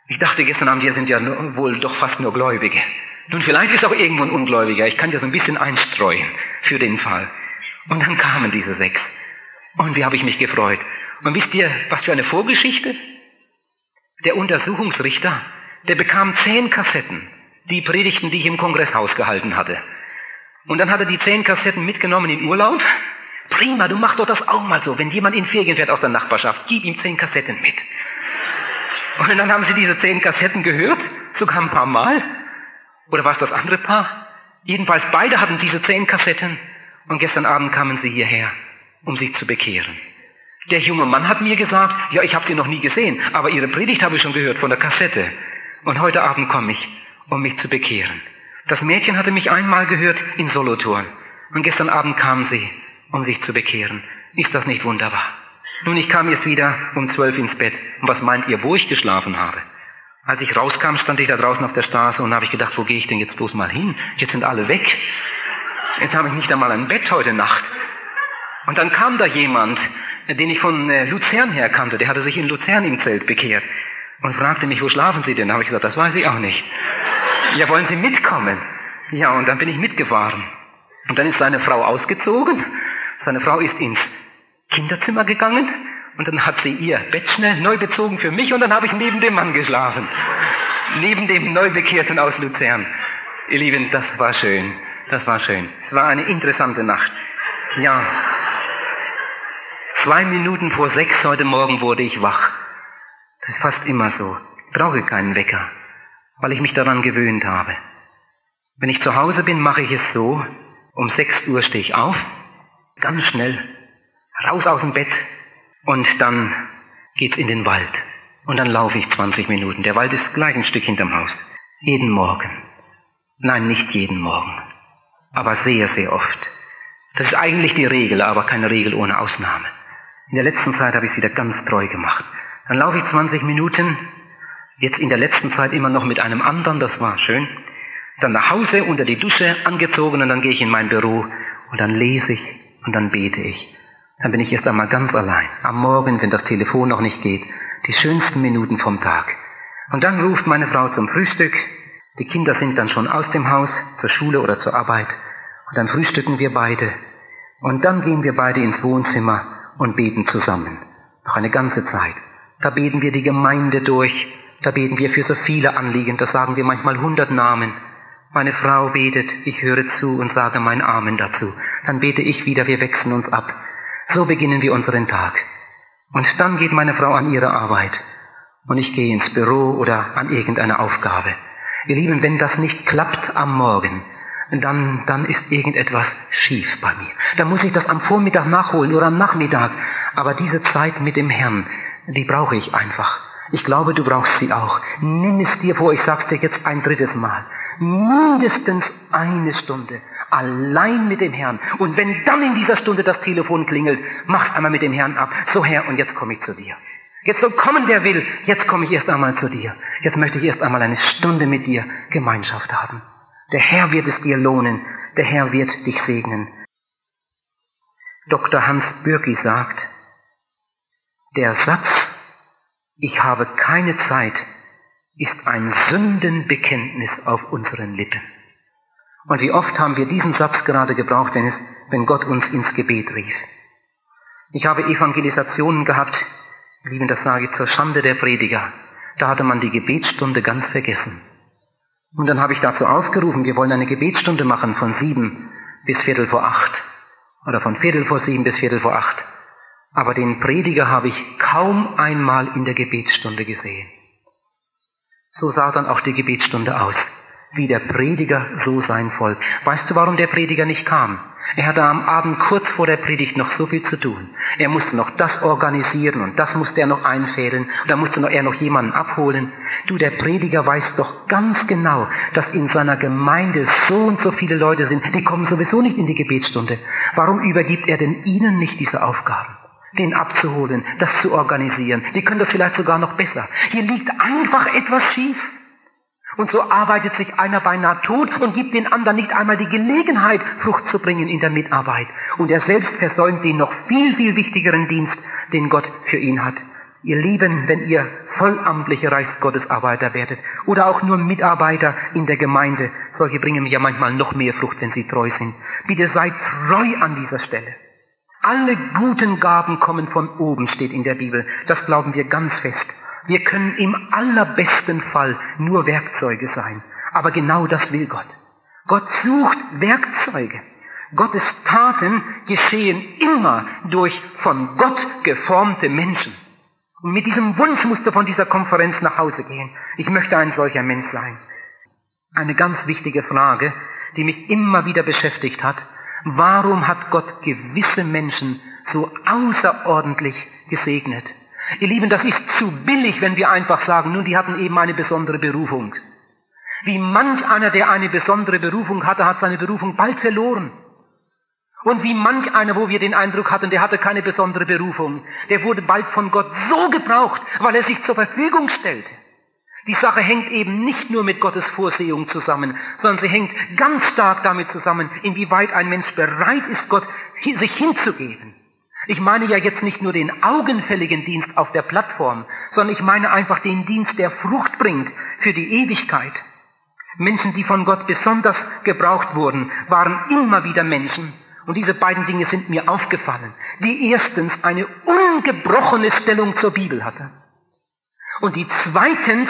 Ich dachte gestern Abend, wir sind ja wohl doch fast nur Gläubige. Nun, vielleicht ist auch irgendwo ein Ungläubiger. Ich kann so ein bisschen einstreuen für den Fall. Und dann kamen diese sechs. Und wie habe ich mich gefreut. Und wisst ihr, was für eine Vorgeschichte? Der Untersuchungsrichter, der bekam zehn Kassetten, die Predigten, die ich im Kongresshaus gehalten hatte. Und dann hat er die zehn Kassetten mitgenommen in Urlaub. Prima, du mach doch das auch mal so. Wenn jemand in Ferien fährt aus der Nachbarschaft, gib ihm zehn Kassetten mit. Und dann haben sie diese zehn Kassetten gehört, sogar ein paar Mal. Oder war es das andere Paar? Jedenfalls beide hatten diese zehn Kassetten und gestern Abend kamen sie hierher, um sich zu bekehren. Der junge Mann hat mir gesagt, ja, ich habe sie noch nie gesehen, aber ihre Predigt habe ich schon gehört von der Kassette. Und heute Abend komme ich, um mich zu bekehren. Das Mädchen hatte mich einmal gehört in Solothurn. Und gestern Abend kam sie, um sich zu bekehren. Ist das nicht wunderbar? Nun, ich kam jetzt wieder um zwölf ins Bett. Und was meint ihr, wo ich geschlafen habe? Als ich rauskam, stand ich da draußen auf der Straße und habe ich gedacht, wo gehe ich denn jetzt bloß mal hin? Jetzt sind alle weg. Jetzt habe ich nicht einmal ein Bett heute Nacht. Und dann kam da jemand, den ich von äh, Luzern her kannte, der hatte sich in Luzern im Zelt bekehrt und fragte mich, wo schlafen Sie denn? Da habe ich gesagt, das weiß ich auch nicht. Ja, wollen Sie mitkommen? Ja, und dann bin ich mitgefahren. Und dann ist seine Frau ausgezogen. Seine Frau ist ins Kinderzimmer gegangen und dann hat sie ihr Bett schnell neu bezogen für mich und dann habe ich neben dem Mann geschlafen. neben dem Neubekehrten aus Luzern. Ihr Lieben, das war schön. Das war schön. Es war eine interessante Nacht. Ja, Zwei Minuten vor sechs heute Morgen wurde ich wach. Das ist fast immer so. Ich brauche keinen Wecker, weil ich mich daran gewöhnt habe. Wenn ich zu Hause bin, mache ich es so. Um sechs Uhr stehe ich auf, ganz schnell, raus aus dem Bett und dann geht's in den Wald. Und dann laufe ich 20 Minuten. Der Wald ist gleich ein Stück hinterm Haus. Jeden Morgen. Nein, nicht jeden Morgen. Aber sehr, sehr oft. Das ist eigentlich die Regel, aber keine Regel ohne Ausnahme. In der letzten Zeit habe ich es wieder ganz treu gemacht. Dann laufe ich 20 Minuten, jetzt in der letzten Zeit immer noch mit einem anderen, das war schön. Dann nach Hause, unter die Dusche angezogen und dann gehe ich in mein Büro und dann lese ich und dann bete ich. Dann bin ich erst einmal ganz allein. Am Morgen, wenn das Telefon noch nicht geht, die schönsten Minuten vom Tag. Und dann ruft meine Frau zum Frühstück. Die Kinder sind dann schon aus dem Haus, zur Schule oder zur Arbeit. Und dann frühstücken wir beide. Und dann gehen wir beide ins Wohnzimmer und beten zusammen. Noch eine ganze Zeit. Da beten wir die Gemeinde durch. Da beten wir für so viele Anliegen. Da sagen wir manchmal hundert Namen. Meine Frau betet, ich höre zu und sage mein Amen dazu. Dann bete ich wieder, wir wechseln uns ab. So beginnen wir unseren Tag. Und dann geht meine Frau an ihre Arbeit. Und ich gehe ins Büro oder an irgendeine Aufgabe. Ihr Lieben, wenn das nicht klappt am Morgen, dann, dann ist irgendetwas schief bei mir. Dann muss ich das am Vormittag nachholen oder am Nachmittag. Aber diese Zeit mit dem Herrn, die brauche ich einfach. Ich glaube, du brauchst sie auch. Nimm es dir vor, ich sag's dir jetzt ein drittes Mal. Mindestens eine Stunde. Allein mit dem Herrn. Und wenn dann in dieser Stunde das Telefon klingelt, mach's einmal mit dem Herrn ab. So Herr, und jetzt komme ich zu dir. Jetzt soll kommen, wer will. Jetzt komme ich erst einmal zu dir. Jetzt möchte ich erst einmal eine Stunde mit dir Gemeinschaft haben. Der Herr wird es dir lohnen, der Herr wird dich segnen. Dr. Hans Bürki sagt, der Satz, ich habe keine Zeit, ist ein Sündenbekenntnis auf unseren Lippen. Und wie oft haben wir diesen Satz gerade gebraucht, wenn, es, wenn Gott uns ins Gebet rief. Ich habe Evangelisationen gehabt, lieben, das sage ich zur Schande der Prediger. Da hatte man die Gebetsstunde ganz vergessen. Und dann habe ich dazu aufgerufen, wir wollen eine Gebetsstunde machen von sieben bis Viertel vor acht. Oder von Viertel vor sieben bis Viertel vor acht. Aber den Prediger habe ich kaum einmal in der Gebetsstunde gesehen. So sah dann auch die Gebetsstunde aus. Wie der Prediger, so sein Volk. Weißt du, warum der Prediger nicht kam? Er hatte am Abend kurz vor der Predigt noch so viel zu tun. Er musste noch das organisieren und das musste er noch einfädeln und da musste er noch jemanden abholen. Du, der Prediger weiß doch ganz genau, dass in seiner Gemeinde so und so viele Leute sind, die kommen sowieso nicht in die Gebetsstunde. Warum übergibt er denn ihnen nicht diese Aufgaben? Den abzuholen, das zu organisieren. Die können das vielleicht sogar noch besser. Hier liegt einfach etwas schief. Und so arbeitet sich einer beinahe tot und gibt den anderen nicht einmal die Gelegenheit, Frucht zu bringen in der Mitarbeit. Und er selbst versäumt den noch viel, viel wichtigeren Dienst, den Gott für ihn hat. Ihr Lieben, wenn ihr vollamtliche Reichsgottesarbeiter werdet oder auch nur Mitarbeiter in der Gemeinde, solche bringen ja manchmal noch mehr Frucht, wenn sie treu sind. Bitte seid treu an dieser Stelle. Alle guten Gaben kommen von oben, steht in der Bibel. Das glauben wir ganz fest. Wir können im allerbesten Fall nur Werkzeuge sein. Aber genau das will Gott. Gott sucht Werkzeuge. Gottes Taten geschehen immer durch von Gott geformte Menschen. Und mit diesem Wunsch musst du von dieser Konferenz nach Hause gehen. Ich möchte ein solcher Mensch sein. Eine ganz wichtige Frage, die mich immer wieder beschäftigt hat. Warum hat Gott gewisse Menschen so außerordentlich gesegnet. Ihr Lieben, das ist zu billig, wenn wir einfach sagen, nun, die hatten eben eine besondere Berufung. Wie manch einer, der eine besondere Berufung hatte, hat seine Berufung bald verloren. Und wie manch einer, wo wir den Eindruck hatten, der hatte keine besondere Berufung, der wurde bald von Gott so gebraucht, weil er sich zur Verfügung stellte. Die Sache hängt eben nicht nur mit Gottes Vorsehung zusammen, sondern sie hängt ganz stark damit zusammen, inwieweit ein Mensch bereit ist, Gott sich hinzugeben. Ich meine ja jetzt nicht nur den augenfälligen Dienst auf der Plattform, sondern ich meine einfach den Dienst, der Frucht bringt für die Ewigkeit. Menschen, die von Gott besonders gebraucht wurden, waren immer wieder Menschen. Und diese beiden Dinge sind mir aufgefallen, die erstens eine ungebrochene Stellung zur Bibel hatte. Und die zweitens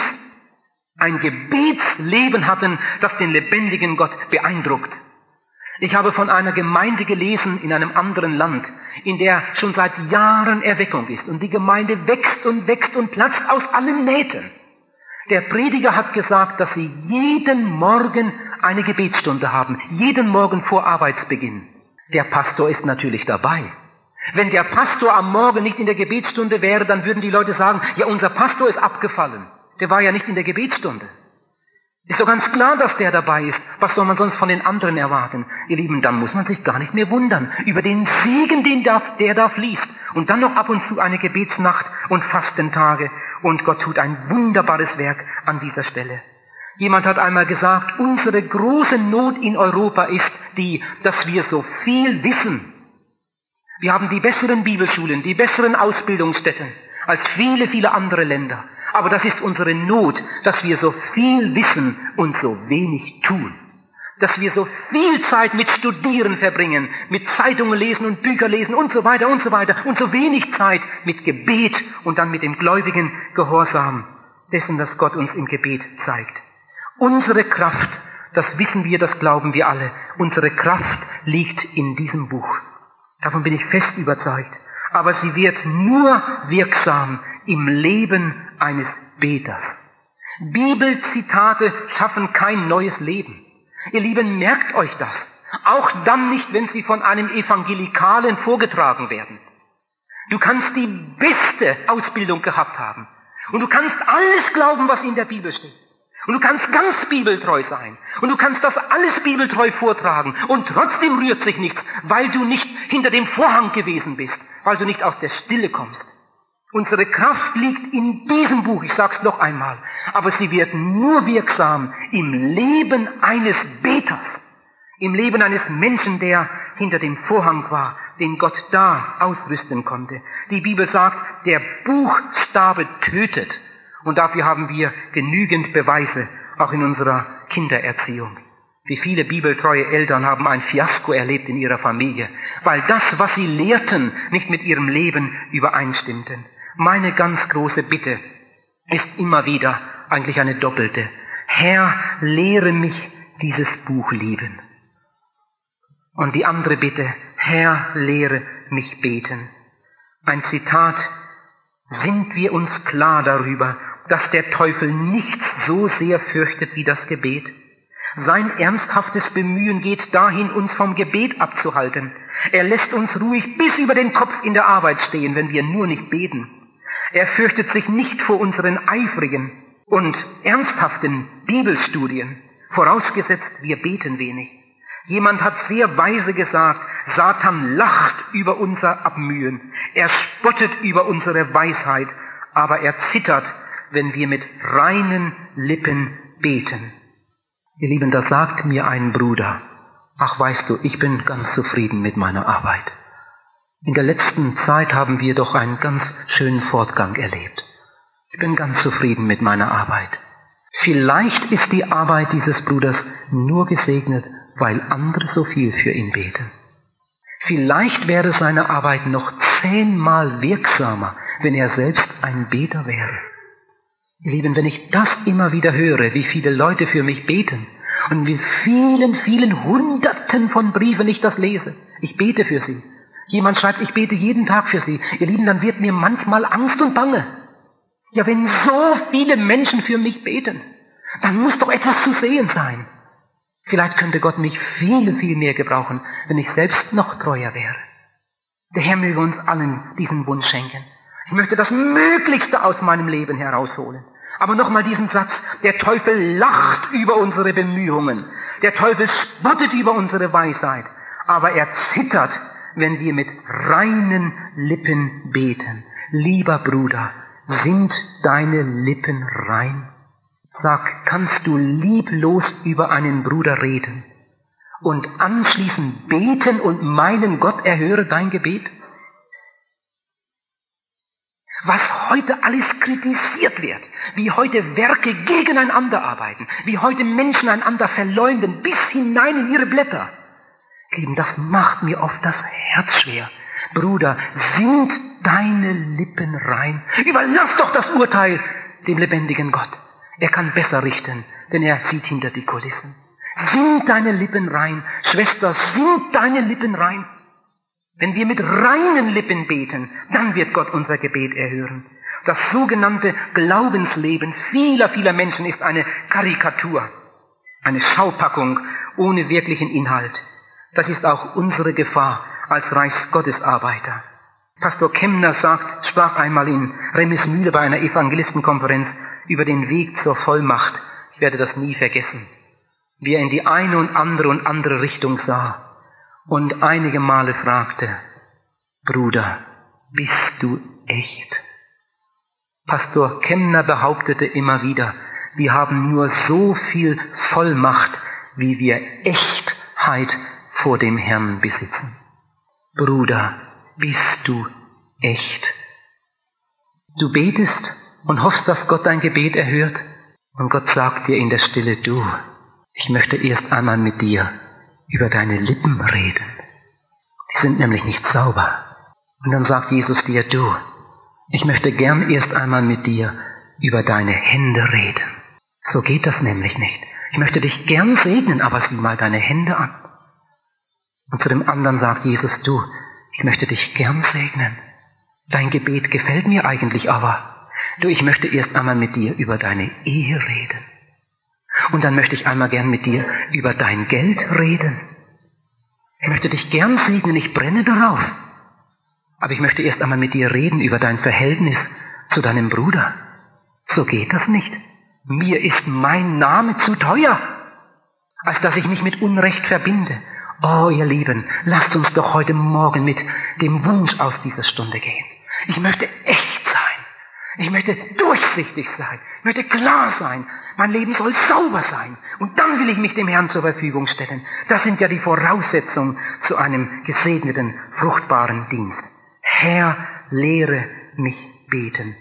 ein Gebetsleben hatten, das den lebendigen Gott beeindruckt. Ich habe von einer Gemeinde gelesen in einem anderen Land, in der schon seit Jahren Erweckung ist. Und die Gemeinde wächst und wächst und platzt aus allen Nähten. Der Prediger hat gesagt, dass sie jeden Morgen eine Gebetsstunde haben, jeden Morgen vor Arbeitsbeginn. Der Pastor ist natürlich dabei. Wenn der Pastor am Morgen nicht in der Gebetsstunde wäre, dann würden die Leute sagen, ja, unser Pastor ist abgefallen. Der war ja nicht in der Gebetsstunde. Ist doch ganz klar, dass der dabei ist. Was soll man sonst von den anderen erwarten? Ihr Lieben, dann muss man sich gar nicht mehr wundern über den Segen, den da, der da fließt. Und dann noch ab und zu eine Gebetsnacht und Fastentage. Und Gott tut ein wunderbares Werk an dieser Stelle. Jemand hat einmal gesagt, unsere große Not in Europa ist die, dass wir so viel wissen. Wir haben die besseren Bibelschulen, die besseren Ausbildungsstätten als viele, viele andere Länder. Aber das ist unsere Not, dass wir so viel wissen und so wenig tun. Dass wir so viel Zeit mit Studieren verbringen, mit Zeitungen lesen und Bücher lesen und so weiter und so weiter und so wenig Zeit mit Gebet und dann mit dem gläubigen Gehorsam dessen, das Gott uns im Gebet zeigt. Unsere Kraft, das wissen wir, das glauben wir alle, unsere Kraft liegt in diesem Buch. Davon bin ich fest überzeugt. Aber sie wird nur wirksam im Leben eines Beters. Bibelzitate schaffen kein neues Leben. Ihr Lieben, merkt euch das. Auch dann nicht, wenn sie von einem Evangelikalen vorgetragen werden. Du kannst die beste Ausbildung gehabt haben. Und du kannst alles glauben, was in der Bibel steht. Und du kannst ganz bibeltreu sein. Und du kannst das alles bibeltreu vortragen. Und trotzdem rührt sich nichts, weil du nicht hinter dem Vorhang gewesen bist, weil du nicht aus der Stille kommst. Unsere Kraft liegt in diesem Buch, ich sag's noch einmal, aber sie wird nur wirksam im Leben eines Beters, im Leben eines Menschen, der hinter dem Vorhang war, den Gott da ausrüsten konnte. Die Bibel sagt, der Buchstabe tötet. Und dafür haben wir genügend Beweise, auch in unserer Kindererziehung. Wie viele bibeltreue Eltern haben ein Fiasko erlebt in ihrer Familie, weil das, was sie lehrten, nicht mit ihrem Leben übereinstimmten. Meine ganz große Bitte ist immer wieder eigentlich eine doppelte. Herr, lehre mich dieses Buch lieben. Und die andere Bitte, Herr, lehre mich beten. Ein Zitat, sind wir uns klar darüber, dass der Teufel nichts so sehr fürchtet wie das Gebet? Sein ernsthaftes Bemühen geht dahin, uns vom Gebet abzuhalten. Er lässt uns ruhig bis über den Kopf in der Arbeit stehen, wenn wir nur nicht beten. Er fürchtet sich nicht vor unseren eifrigen und ernsthaften Bibelstudien, vorausgesetzt wir beten wenig. Jemand hat sehr weise gesagt, Satan lacht über unser Abmühen, er spottet über unsere Weisheit, aber er zittert, wenn wir mit reinen Lippen beten. Ihr Lieben, da sagt mir ein Bruder, ach weißt du, ich bin ganz zufrieden mit meiner Arbeit. In der letzten Zeit haben wir doch einen ganz schönen Fortgang erlebt. Ich bin ganz zufrieden mit meiner Arbeit. Vielleicht ist die Arbeit dieses Bruders nur gesegnet, weil andere so viel für ihn beten. Vielleicht wäre seine Arbeit noch zehnmal wirksamer, wenn er selbst ein Beter wäre. Ihr Lieben, wenn ich das immer wieder höre, wie viele Leute für mich beten und wie vielen, vielen Hunderten von Briefen ich das lese, ich bete für sie, Jemand schreibt, ich bete jeden Tag für Sie. Ihr Lieben, dann wird mir manchmal Angst und Bange. Ja, wenn so viele Menschen für mich beten, dann muss doch etwas zu sehen sein. Vielleicht könnte Gott mich viel, viel mehr gebrauchen, wenn ich selbst noch treuer wäre. Der Herr möge uns allen diesen Wunsch schenken. Ich möchte das Möglichste aus meinem Leben herausholen. Aber nochmal diesen Satz, der Teufel lacht über unsere Bemühungen. Der Teufel spottet über unsere Weisheit. Aber er zittert, wenn wir mit reinen Lippen beten. Lieber Bruder, sind deine Lippen rein? Sag, kannst du lieblos über einen Bruder reden und anschließend beten und meinen, Gott erhöre dein Gebet? Was heute alles kritisiert wird, wie heute Werke gegeneinander arbeiten, wie heute Menschen einander verleumden bis hinein in ihre Blätter. Lieben, das macht mir oft das Herz schwer. Bruder, sind deine Lippen rein? Überlass doch das Urteil dem lebendigen Gott. Er kann besser richten, denn er sieht hinter die Kulissen. Sind deine Lippen rein? Schwester, sind deine Lippen rein? Wenn wir mit reinen Lippen beten, dann wird Gott unser Gebet erhören. Das sogenannte Glaubensleben vieler, vieler Menschen ist eine Karikatur, eine Schaupackung ohne wirklichen Inhalt. Das ist auch unsere Gefahr als Reichsgottesarbeiter. Pastor Kemner sagt, sprach einmal in Remesmühle bei einer Evangelistenkonferenz über den Weg zur Vollmacht. Ich werde das nie vergessen. Wie er in die eine und andere und andere Richtung sah und einige Male fragte, Bruder, bist du echt? Pastor Kemner behauptete immer wieder, wir haben nur so viel Vollmacht, wie wir Echtheit vor dem Herrn besitzen. Bruder, bist du echt? Du betest und hoffst, dass Gott dein Gebet erhört und Gott sagt dir in der Stille, du, ich möchte erst einmal mit dir über deine Lippen reden. Die sind nämlich nicht sauber. Und dann sagt Jesus dir, du, ich möchte gern erst einmal mit dir über deine Hände reden. So geht das nämlich nicht. Ich möchte dich gern segnen, aber sieh mal deine Hände an. Und zu dem anderen sagt Jesus, du, ich möchte dich gern segnen. Dein Gebet gefällt mir eigentlich, aber du, ich möchte erst einmal mit dir über deine Ehe reden. Und dann möchte ich einmal gern mit dir über dein Geld reden. Ich möchte dich gern segnen, ich brenne darauf. Aber ich möchte erst einmal mit dir reden über dein Verhältnis zu deinem Bruder. So geht das nicht. Mir ist mein Name zu teuer, als dass ich mich mit Unrecht verbinde. Oh, ihr Lieben, lasst uns doch heute Morgen mit dem Wunsch aus dieser Stunde gehen. Ich möchte echt sein. Ich möchte durchsichtig sein. Ich möchte klar sein. Mein Leben soll sauber sein. Und dann will ich mich dem Herrn zur Verfügung stellen. Das sind ja die Voraussetzungen zu einem gesegneten, fruchtbaren Dienst. Herr, lehre mich beten.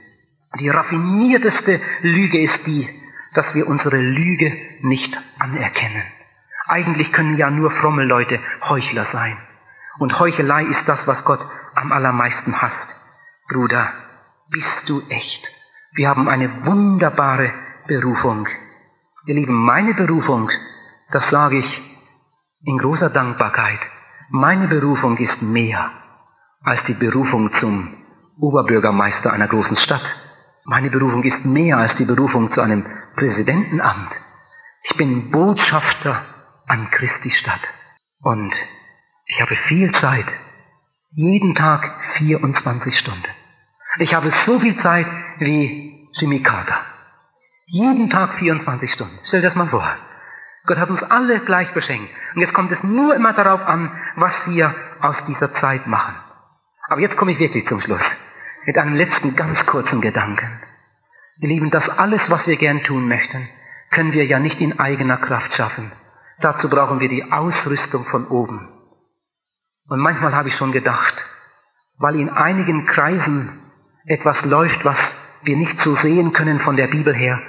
Die raffinierteste Lüge ist die, dass wir unsere Lüge nicht anerkennen. Eigentlich können ja nur fromme Leute Heuchler sein. Und Heuchelei ist das, was Gott am allermeisten hasst. Bruder, bist du echt? Wir haben eine wunderbare Berufung. Ihr Lieben, meine Berufung, das sage ich in großer Dankbarkeit, meine Berufung ist mehr als die Berufung zum Oberbürgermeister einer großen Stadt. Meine Berufung ist mehr als die Berufung zu einem Präsidentenamt. Ich bin Botschafter an Christi Stadt. Und ich habe viel Zeit. Jeden Tag 24 Stunden. Ich habe so viel Zeit wie Jimmy Carter. Jeden Tag 24 Stunden. Stell dir das mal vor. Gott hat uns alle gleich beschenkt. Und jetzt kommt es nur immer darauf an, was wir aus dieser Zeit machen. Aber jetzt komme ich wirklich zum Schluss. Mit einem letzten ganz kurzen Gedanken. Ihr Lieben, das alles, was wir gern tun möchten, können wir ja nicht in eigener Kraft schaffen. Dazu brauchen wir die Ausrüstung von oben. Und manchmal habe ich schon gedacht, weil in einigen Kreisen etwas läuft, was wir nicht so sehen können von der Bibel her,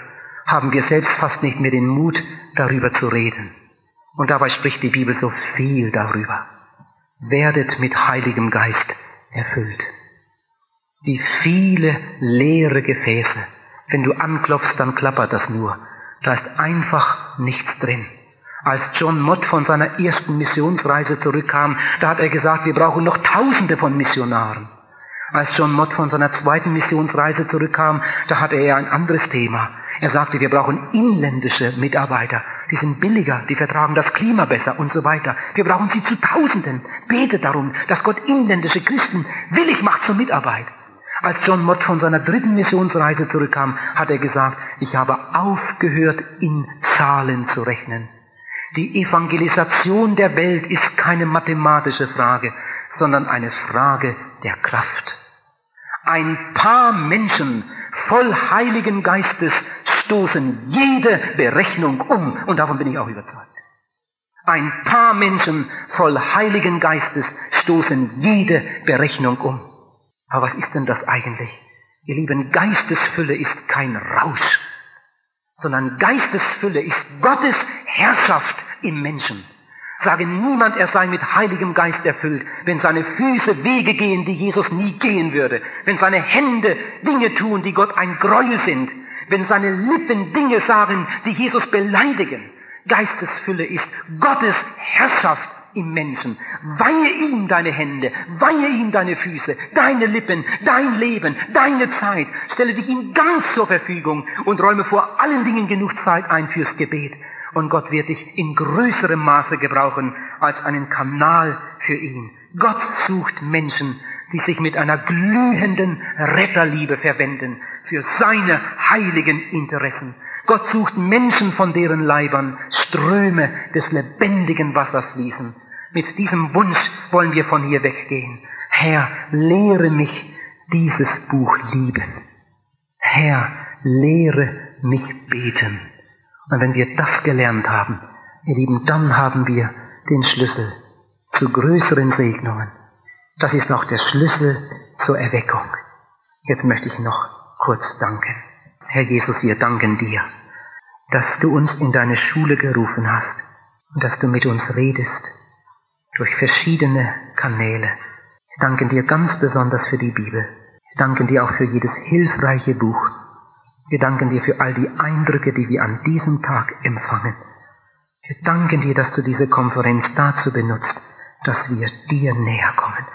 haben wir selbst fast nicht mehr den Mut, darüber zu reden. Und dabei spricht die Bibel so viel darüber. Werdet mit Heiligem Geist erfüllt. Wie viele leere Gefäße. Wenn du anklopfst, dann klappert das nur. Da ist einfach nichts drin. Als John Mott von seiner ersten Missionsreise zurückkam, da hat er gesagt, wir brauchen noch Tausende von Missionaren. Als John Mott von seiner zweiten Missionsreise zurückkam, da hatte er ein anderes Thema. Er sagte, wir brauchen inländische Mitarbeiter. Die sind billiger, die vertragen das Klima besser und so weiter. Wir brauchen sie zu Tausenden. Bete darum, dass Gott inländische Christen willig macht zur Mitarbeit. Als John Mott von seiner dritten Missionsreise zurückkam, hat er gesagt, ich habe aufgehört, in Zahlen zu rechnen. Die Evangelisation der Welt ist keine mathematische Frage, sondern eine Frage der Kraft. Ein paar Menschen voll Heiligen Geistes stoßen jede Berechnung um und davon bin ich auch überzeugt. Ein paar Menschen voll Heiligen Geistes stoßen jede Berechnung um. Aber was ist denn das eigentlich? Ihr Lieben, Geistesfülle ist kein Rausch, sondern Geistesfülle ist Gottes Herrschaft im Menschen. Sage niemand, er sei mit Heiligem Geist erfüllt, wenn seine Füße Wege gehen, die Jesus nie gehen würde, wenn seine Hände Dinge tun, die Gott ein Gräuel sind, wenn seine Lippen Dinge sagen, die Jesus beleidigen. Geistesfülle ist Gottes Herrschaft im Menschen. Weihe ihm deine Hände, weihe ihm deine Füße, deine Lippen, dein Leben, deine Zeit. Stelle dich ihm ganz zur Verfügung und räume vor allen Dingen genug Zeit ein fürs Gebet. Und Gott wird dich in größerem Maße gebrauchen als einen Kanal für ihn. Gott sucht Menschen, die sich mit einer glühenden Retterliebe verwenden für seine heiligen Interessen. Gott sucht Menschen, von deren Leibern Ströme des lebendigen Wassers fließen. Mit diesem Wunsch wollen wir von hier weggehen. Herr, lehre mich dieses Buch lieben. Herr, lehre mich beten. Und wenn wir das gelernt haben, ihr Lieben, dann haben wir den Schlüssel zu größeren Segnungen. Das ist noch der Schlüssel zur Erweckung. Jetzt möchte ich noch kurz danken. Herr Jesus, wir danken dir dass du uns in deine Schule gerufen hast und dass du mit uns redest durch verschiedene Kanäle. Wir danken dir ganz besonders für die Bibel. Wir danken dir auch für jedes hilfreiche Buch. Wir danken dir für all die Eindrücke, die wir an diesem Tag empfangen. Wir danken dir, dass du diese Konferenz dazu benutzt, dass wir dir näher kommen.